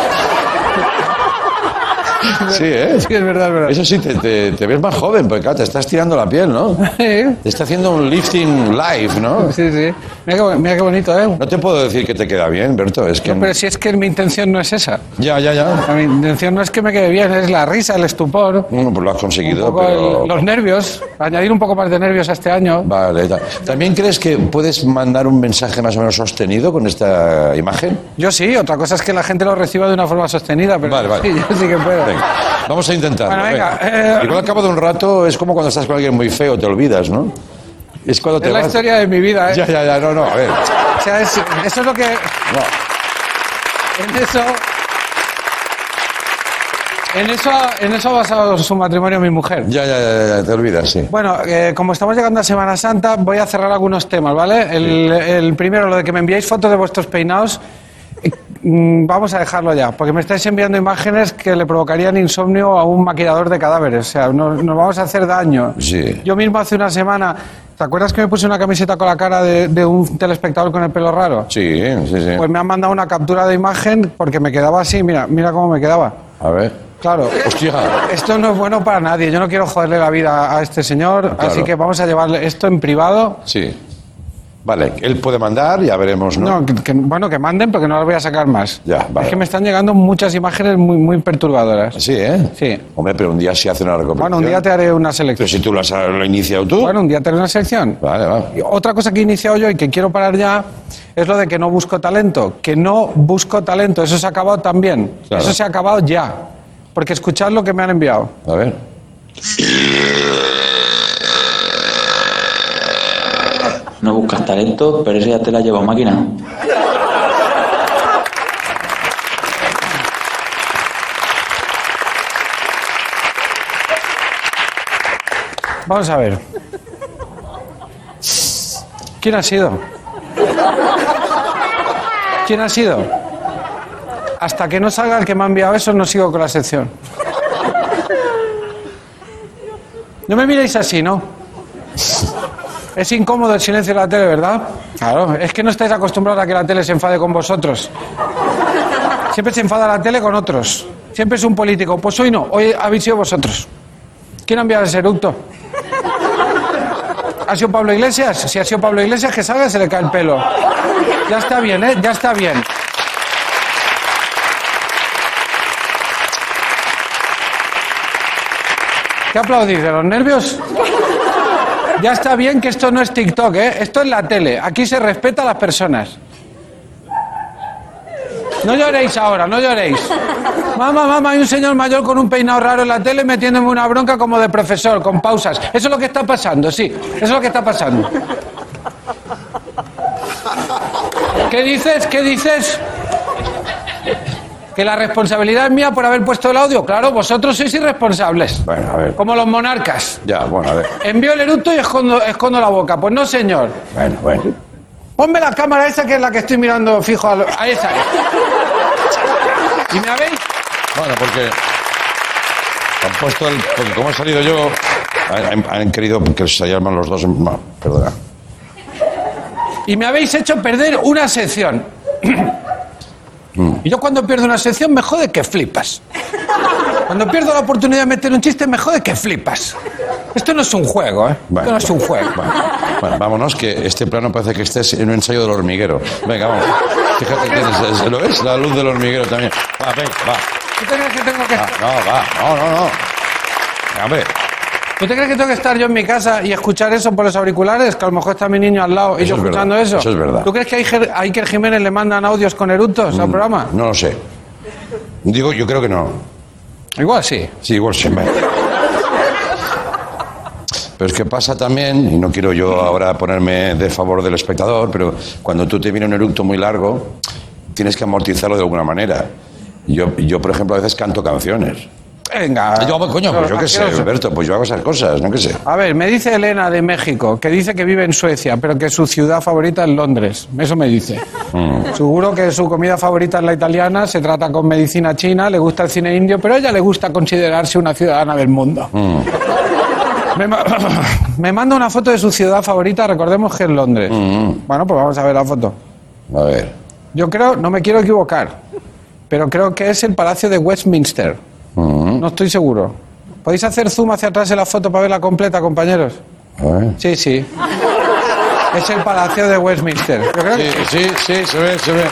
Sí, ¿eh? Sí, es verdad, es verdad. Eso sí, te, te- te ves más joven, porque claro, te estás tirando la piel, ¿no? Te está haciendo un lifting live, ¿no? Sí, sí. Mira qué, mira qué bonito, ¿eh? No te puedo decir que te queda bien, Berto, es que... Pero si es que mi intención no es esa. Ya, ya, ya. Mi intención no es que me quede bien, es la risa, el estupor, Bueno, pues lo has conseguido, pero... el- los nervios, añadir un poco más de nervios a este año. Vale, ta- ¿también crees que puedes mandar un mensaje más o menos sostenido con esta imagen? Yo sí, otra cosa es que la gente lo reciba de una forma sostenida, pero Vale, vale. sí, yo sí que puedo. Venga, vamos a intentarlo. Bueno, venga, eh, Igual al cabo de un rato es como cuando estás con alguien muy feo, te olvidas, ¿no? Es cuando te Es la vas... historia de mi vida, ¿eh? Ya, ya, ya, no, no, a ver. O sea, es- eso es lo que... No. En eso... En eso, en eso ha basado su matrimonio mi mujer. Ya, ya, ya, ya, te olvidas, sí. Bueno, eh, como estamos llegando a Semana Santa, voy a cerrar algunos temas, ¿vale? El, el primero, lo de que me enviáis fotos de vuestros peinados, vamos a dejarlo ya, porque me estáis enviando imágenes que le provocarían insomnio a un maquillador de cadáveres. O sea, nos, nos vamos a hacer daño. Sí. Yo mismo hace una semana, ¿te acuerdas que me puse una camiseta con la cara de, de un telespectador con el pelo raro? Sí, sí, sí. Pues me han mandado una captura de imagen porque me quedaba así, mira, mira cómo me quedaba. A ver. Claro. Hostia. Esto no es bueno para nadie. Yo no quiero joderle la vida a este señor, Claro. así que vamos a llevarle esto en privado. Sí. Vale, él puede mandar, ya veremos, ¿no? No, que- que- bueno, que manden, porque no las voy a sacar más. Ya, vale. Es que me están llegando muchas imágenes muy, muy perturbadoras. Sí, ¿eh? Sí. Hombre, pero un día sí hace una recopilación. Bueno, un día te haré una Pero selección. si tú lo has, lo iniciado tú. Bueno, un día te haré una selección. Vale, vale. Y Otra cosa que he iniciado yo y que quiero parar ya es lo de que no busco talento. Que no busco talento. Eso se ha acabado también. Claro. Eso se ha acabado ya. Porque escuchad lo que me han enviado. A ver. No buscas talento, pero esa ya te la lleva máquina. Vamos a ver. ¿Quién ha sido? ¿Quién ha sido? Hasta que no salga el que me ha enviado eso, no sigo con la sección. No me miréis así, ¿no? Es incómodo el silencio de la tele, ¿verdad? Claro, es que no estáis acostumbrados a que la tele se enfade con vosotros. Siempre se enfada la tele con otros. Siempre es un político. Pues hoy no, hoy habéis sido vosotros. ¿Quién ha enviado ese eructo? ¿Ha sido Pablo Iglesias? Si ha sido Pablo Iglesias, que salga se le cae el pelo. Ya está bien, ¿eh? Ya está bien. ¿Qué aplaudís? ¿De los nervios? Ya está bien que esto no es TikTok, ¿eh? Esto es la tele. Aquí se respeta a las personas. No lloréis ahora, no lloréis. Mamá, mamá, hay un señor mayor con un peinado raro en la tele metiéndome una bronca como de profesor, con pausas. Eso es lo que está pasando, sí. Eso es lo que está pasando. ¿Qué dices? ¿Qué dices? ¿Que la responsabilidad es mía por haber puesto el audio? Claro, vosotros sois irresponsables. Bueno, a ver. Como los monarcas. Ya, bueno, a ver. Envío el eructo y escondo, escondo la boca. Pues no, señor. Bueno, bueno. Ponme la cámara esa que es la que estoy mirando fijo a, lo- a esa. ¿Y me habéis? Bueno, porque han puesto el. Porque como he salido yo, han, han querido que se llaman los dos. No, perdona. Y me habéis hecho perder una sección. Y yo cuando pierdo una sección me jode que flipas. Cuando pierdo la oportunidad de meter un chiste me jode que flipas. Esto no es un juego, ¿eh? Esto no es un juego. Bueno, bueno, vámonos, que este plano parece que estés en un ensayo del hormiguero. Venga, vamos. Fíjate que es, es- lo es, la luz del hormiguero también. Va, venga, va. ¿Tú te crees que tengo que Va, no, va, no, no, no. ¿Tú te crees que tengo que estar yo en mi casa y escuchar eso por los auriculares? Que a lo mejor está mi niño al lado y Eso yo es verdad, escuchando eso. eso es verdad. ¿Tú crees que a Iker, a Iker Jiménez le mandan audios con eructos al programa? no lo sé. Digo, yo creo que no. Igual sí. Sí, igual sí. Pero es que pasa también, y no quiero yo ahora ponerme de favor del espectador, pero cuando tú te viene un eructo muy largo, tienes que amortizarlo de alguna manera. Yo, yo por ejemplo, a veces canto canciones. Venga. Yo, coño, pues yo qué sé. Alberto, pues yo hago esas cosas, no qué sé. A ver, me dice Elena de México, que dice que vive en Suecia, pero que su ciudad favorita es Londres. Eso me dice. Mm. Seguro que su comida favorita es la italiana, se trata con medicina china, le gusta el cine indio, pero a ella le gusta considerarse una ciudadana del mundo. Mm. Me, ma- me manda una foto de su ciudad favorita, recordemos que es Londres. Bueno, pues vamos a ver la foto. Mm. A ver. Yo creo, no me quiero equivocar, pero creo que es el Palacio de Westminster. Mm. No estoy seguro. ¿Podéis hacer zoom hacia atrás en la foto para verla completa, compañeros? A ver. Sí, sí. Es el Palacio de Westminster. Yo creo Sí, que sí, sí, se ve, se ve.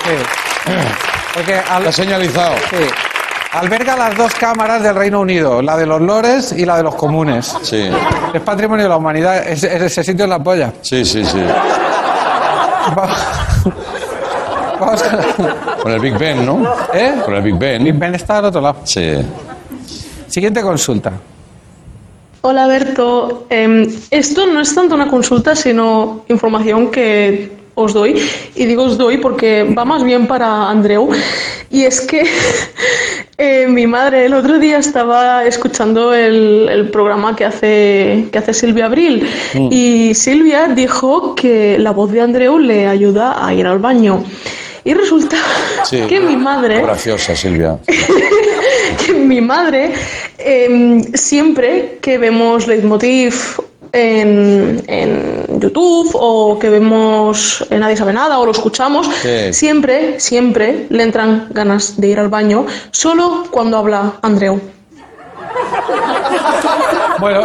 Porque al- Está señalizado. sí. alberga las dos cámaras del Reino Unido, la de los lores y la de los comunes. Sí, Es patrimonio de la humanidad. Es- es- ese sitio es la polla. sí, sí, sí. Va- Vamos a... Con el Big Ben, ¿no? ¿Eh? Con el Big Ben. Big Ben está al otro lado. Sí. Siguiente consulta. Hola Berto, Em, esto no es tanto una consulta, sino información que os doy. Y digo os doy porque va más bien para Andreu. Y es que eh, mi madre el otro día estaba escuchando el, el programa que hace, que hace Silvia Abril. Y Silvia dijo que la voz de Andreu le ayuda a ir al baño. Y resulta sí. que mi madre Graciosa, Silvia. mi madre em, siempre que vemos Leitmotiv en, en YouTube o que vemos en Nadie sabe nada o lo escuchamos, Sí. siempre, siempre le entran ganas de ir al baño, solo cuando habla Andreu. Bueno,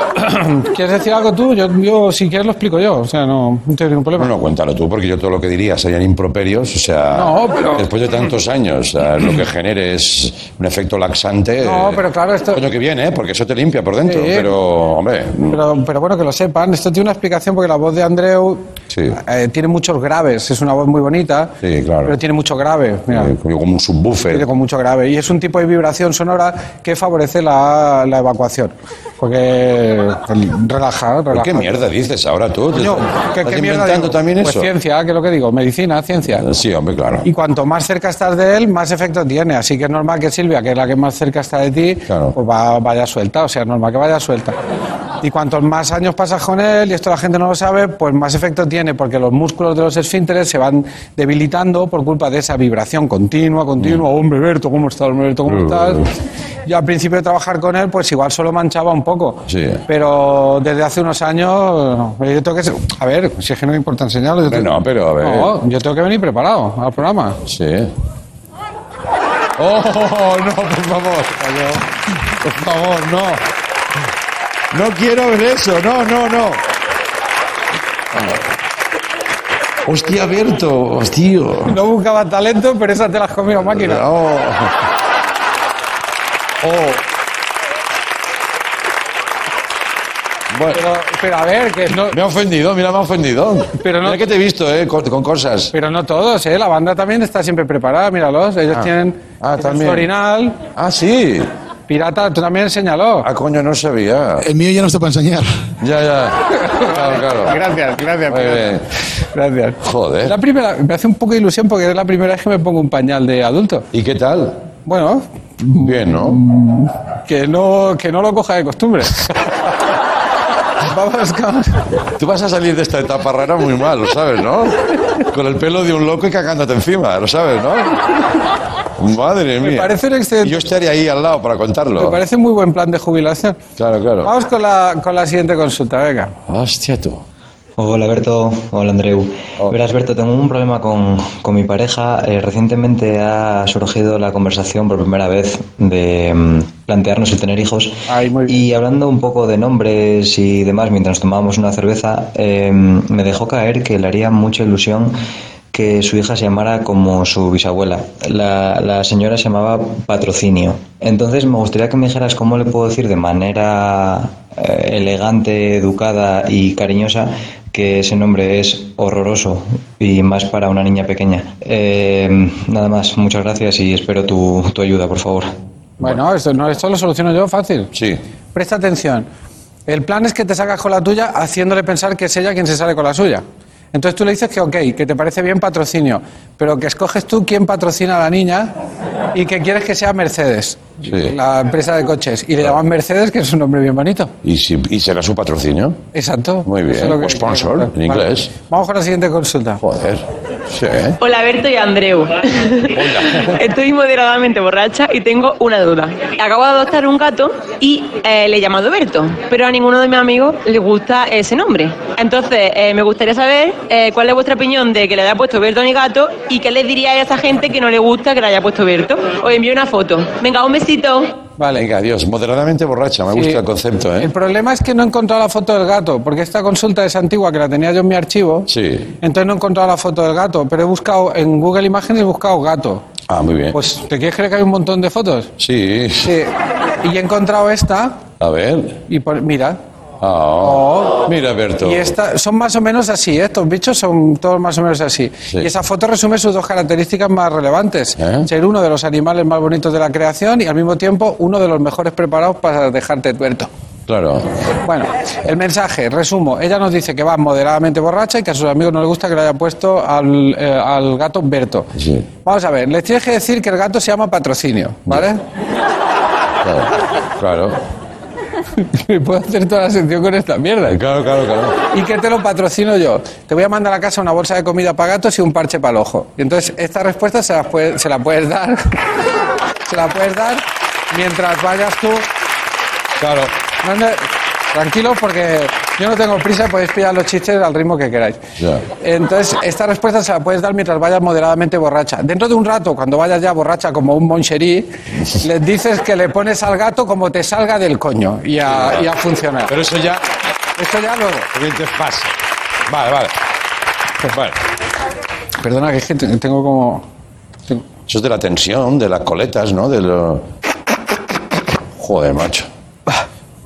¿quieres decir algo tú? Yo, yo, si quieres, lo explico yo. O sea, no, no tengo ningún problema. No, no, cuéntalo tú, porque yo todo lo que diría serían improperios. O sea, No, pero- después de tantos años, o sea, lo que genere es un efecto laxante. No, pero claro, esto- Coño, que viene, ¿eh? porque eso te limpia por dentro. Sí. Pero, hombre, Pero, pero bueno, que lo sepan. Esto tiene una explicación porque la voz de Andreu sí, eh, tiene muchos graves. Es una voz muy bonita, sí, claro. pero tiene mucho grave. Mira. Eh, como un subwoofer. Tiene con mucho grave. Y es un tipo de vibración sonora que favorece la, la evacuación. Porque el- relaja, relaja. ¿Qué mierda dices ahora tú? Coño, ¿qué, ¿Estás qué inventando también pues eso? ciencia, que es lo que digo, medicina, ciencia. Sí, hombre, claro. Y cuanto más cerca estás de él, más efecto tiene. Así que es normal que Silvia, que es la que más cerca está de ti, pues va- vaya suelta. O sea, es normal que vaya suelta. Y cuantos más años pasas con él, y esto la gente no lo sabe, pues más efecto tiene, porque los músculos de los esfínteres se van debilitando por culpa de esa vibración continua, continua. Hombre, Berto, ¿cómo estás? Hombre, Berto, ¿cómo estás? Yo al principio de trabajar con él, pues igual solo manchaba un poco. Sí. Pero desde hace unos años, eh, yo tengo que ser- A ver, si es que no me importa enseñarlo. yo tengo- No, pero a ver. No, yo tengo que venir preparado al programa. Sí. Oh, no, por favor. Por favor, no. No quiero ver eso, no, no, no. Hostia, Berto, hostia. No buscaba talento, pero esa te la has comido máquina. Oh. Bueno, Pero, pero a ver, que no, me ha ofendido, mira, me ha ofendido. Pero no- Mira que te he visto, ¿eh? Con, con cosas. pero no todos, ¿eh? La banda también está siempre preparada, míralos. Ellos Ah. tienen, Ah, tienen también. su orinal. Ah, sí. Pirata, tú también enséñalo. Ah, coño, no sabía. El mío ya no está para enseñar. Ya, ya. Claro, claro. Gracias, gracias. Muy bien. Gracias. Joder. La primera, me hace un poco de ilusión porque es la primera vez que me pongo un pañal de adulto. ¿Y qué tal? Bueno, Bien, ¿no? que no, que no lo coja de costumbre. Vamos, vamos. Tú vas a salir de esta etapa rara muy mal, lo sabes, ¿no? Con el pelo de un loco y cagándote encima, lo sabes, ¿no? Madre Me mía. parece un excelente- Yo estaría ahí al lado para contarlo. Me parece muy buen plan de jubilación. Claro, claro. Vamos con la, con la siguiente consulta, venga. Hostia, tú. Hola Berto, hola Andreu. Verás Berto, tengo un problema con, con mi pareja. Eh, recientemente ha surgido la conversación por primera vez de mm, plantearnos el tener hijos. Y hablando un poco de nombres y demás mientras tomábamos una cerveza, eh, me dejó caer que le haría mucha ilusión que su hija se llamara como su bisabuela. La, la señora se llamaba Patrocinio. Entonces me gustaría que me dijeras cómo le puedo decir de manera eh, elegante, educada y cariñosa que ese nombre es horroroso y más para una niña pequeña. Eh, nada más, muchas gracias y espero tu, tu ayuda, por favor. Bueno, esto, no, esto lo soluciono yo fácil. Sí. Presta atención. El plan es que te sacas con la tuya haciéndole pensar que es ella quien se sale con la suya. Entonces tú le dices que ok, que te parece bien patrocinio, pero que escoges tú quién patrocina a la niña y que quieres que sea Mercedes, Sí. la empresa de coches. Y le llaman Mercedes, que es un nombre bien bonito. ¿Y, si, ¿Y será su patrocinio? Exacto. Muy bien. Es lo que- O sponsor, en Vale. inglés. Vamos con la siguiente consulta. Joder. Sí. Hola Berto y Andreu. Estoy moderadamente borracha y tengo una duda. Acabo de adoptar un gato y eh, le he llamado Berto, pero a ninguno de mis amigos le gusta ese nombre. Entonces, eh, me gustaría saber eh, cuál es vuestra opinión de que le haya puesto Berto a mi gato y qué le diría a esa gente que no le gusta que le haya puesto Berto. Os envío una foto. Venga, un besito. Vale. Venga, adiós. Moderadamente borracha, me Sí. gusta el concepto, ¿eh? El problema es que no he encontrado la foto del gato, porque esta consulta es antigua, que la tenía yo en mi archivo. Sí. Entonces no he encontrado la foto del gato, pero he buscado en Google Imágenes, he buscado gato. Ah, muy bien. Pues, ¿te quieres creer que hay un montón de fotos? Sí. Sí. Y he encontrado esta, A ver. y por- mira. Ah. Mira, Berto. Y esta, son más o menos así, ¿eh? estos bichos son todos más o menos así. Sí. Y esa foto resume sus dos características más relevantes. ¿Eh? Ser uno de los animales más bonitos de la creación y al mismo tiempo uno de los mejores preparados para dejarte tuerto. Claro. Bueno, el mensaje, resumo. Ella nos dice que va moderadamente borracha y que a sus amigos no les gusta que le haya puesto al, eh, al gato Berto. Sí. Vamos a ver, les tienes que decir que el gato se llama patrocinio, ¿vale? Claro. Claro. Y puedo hacer toda la sección con esta mierda. Claro, claro, claro. ¿Y qué te lo patrocino yo? Te voy a mandar a casa una bolsa de comida para gatos y un parche para el ojo. Y entonces esta respuesta se la, puede- se la puedes dar. se la puedes dar mientras vayas tú. Claro. Tranquilos porque yo no tengo prisa, podéis pillar los chistes al ritmo que queráis. Ya. Entonces, esta respuesta se la puedes dar mientras vayas moderadamente borracha. Dentro de un rato, cuando vayas ya borracha como un moncherí, les dices que le pones al gato como te salga del coño y a, y a funcionar. Pero eso ya. Esto ya luego. Siguiente fase. Vale, vale. Vale. Perdona, que es que te- tengo como. Eso es de la tensión, de las coletas, ¿no? De lo... Joder, macho.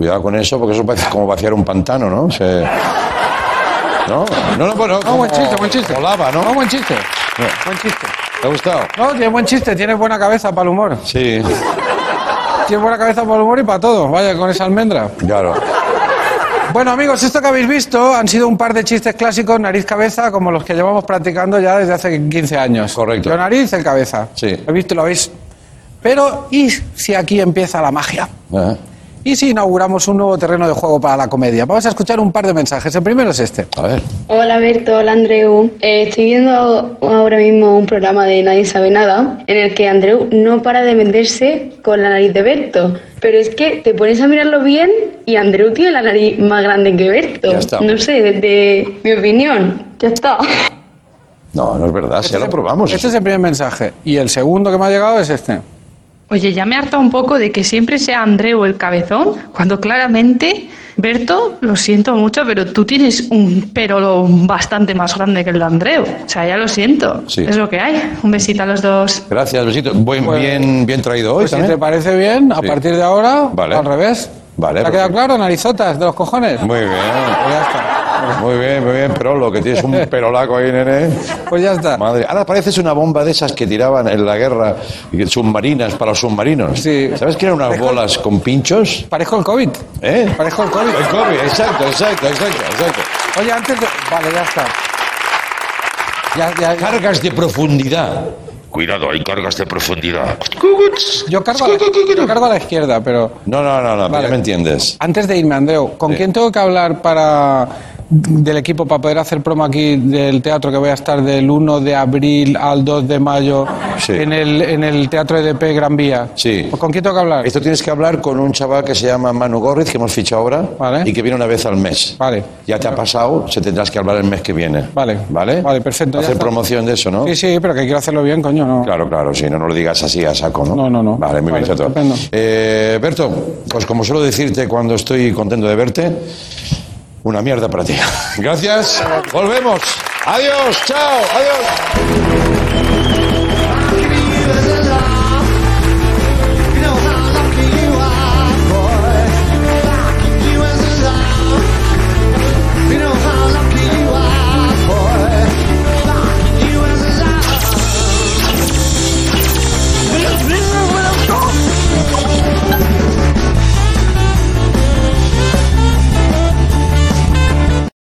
Cuidado con eso, porque eso parece como vaciar un pantano, ¿no? Se- ¿No? No, no, bueno, No, buen chiste, buen chiste. Volaba, ¿no? No, buen chiste. Buen chiste. ¿Te ha gustado? No, tiene buen chiste, tiene buena cabeza para el humor. Sí, Tiene buena cabeza para el humor y para todo. Vaya, con esa almendra. claro. Bueno, amigos, esto que habéis visto han sido un par de chistes clásicos nariz-cabeza, como los que llevamos practicando ya desde hace 15 años. Correcto. Yo nariz, el cabeza. Sí. ¿Lo visto? ¿Lo veis? Pero, ¿y si aquí empieza la magia? Ah, ¿Y si inauguramos un nuevo terreno de juego para la comedia? Vamos a escuchar un par de mensajes. El primero es este. A ver. Hola Berto, hola Andreu. Eh, estoy viendo ahora mismo un programa de Nadie sabe nada en el que Andreu no para de meterse con la nariz de Berto. Pero es que te pones a mirarlo bien y Andreu tiene la nariz más grande que Berto. Ya está. No sé, desde mi opinión. Ya está. No, no es verdad, ya lo probamos. Este es el primer mensaje. Y el segundo que me ha llegado es este. Oye, ya me harta un poco de que siempre sea Andreu el cabezón, cuando claramente, Berto, lo siento mucho, pero tú tienes un pero bastante más grande que el de Andreu. O sea, ya lo siento. Sí. Es lo que hay. Un besito a los dos. Gracias, besito. Buen, bien, bien traído hoy Pues si te parece bien, a Sí. partir de ahora, Vale. al revés. Vale, ¿Te ha quedado claro? Narizotas de los cojones. Muy bien. Pues ya está. Muy bien, muy bien, pero lo que tienes un perolaco ahí, nene. Pues ya está. Madre, ahora pareces una bomba de esas que tiraban en la guerra submarinas para los submarinos. Sí. ¿Sabes que eran unas bolas con pinchos? Parezco el COVID. ¿Eh? Parezco el COVID. El COVID, exacto, exacto, exacto, exacto. Oye, antes de... Vale, ya está. Ya, ya, ya. Cargas de profundidad. Cuidado, hay cargas de profundidad. Yo cargo, a la, yo cargo a la izquierda, pero... No, no, no, no, Vale. ya me entiendes. Antes de irme, Andreu, ¿con Sí. quién tengo que hablar para del equipo para poder hacer promo aquí del teatro que voy a estar del 1 de abril al 2 de mayo Sí. en, el, en el Teatro EDP Gran Vía? Sí. ¿Con quién tengo que hablar? Esto tienes que hablar con un chaval que se llama Manu Gorriz, que hemos fichado ahora, Vale. y que viene una vez al mes. Vale. Ya te ha pasado, se tendrás que hablar el mes que viene. Vale. ¿Vale? Vale, perfecto, Hacer promoción de eso, ¿no? Sí, sí, pero que quiero hacerlo bien, coño, ¿no? Claro, claro, sí, no, no lo digas así a saco, ¿no? No, no, no. Vale, muy Vale, bien, Chato. Eh, Berto, pues como suelo decirte cuando estoy contento de verte, una mierda para ti. Gracias, volvemos. Adiós, chao, adiós.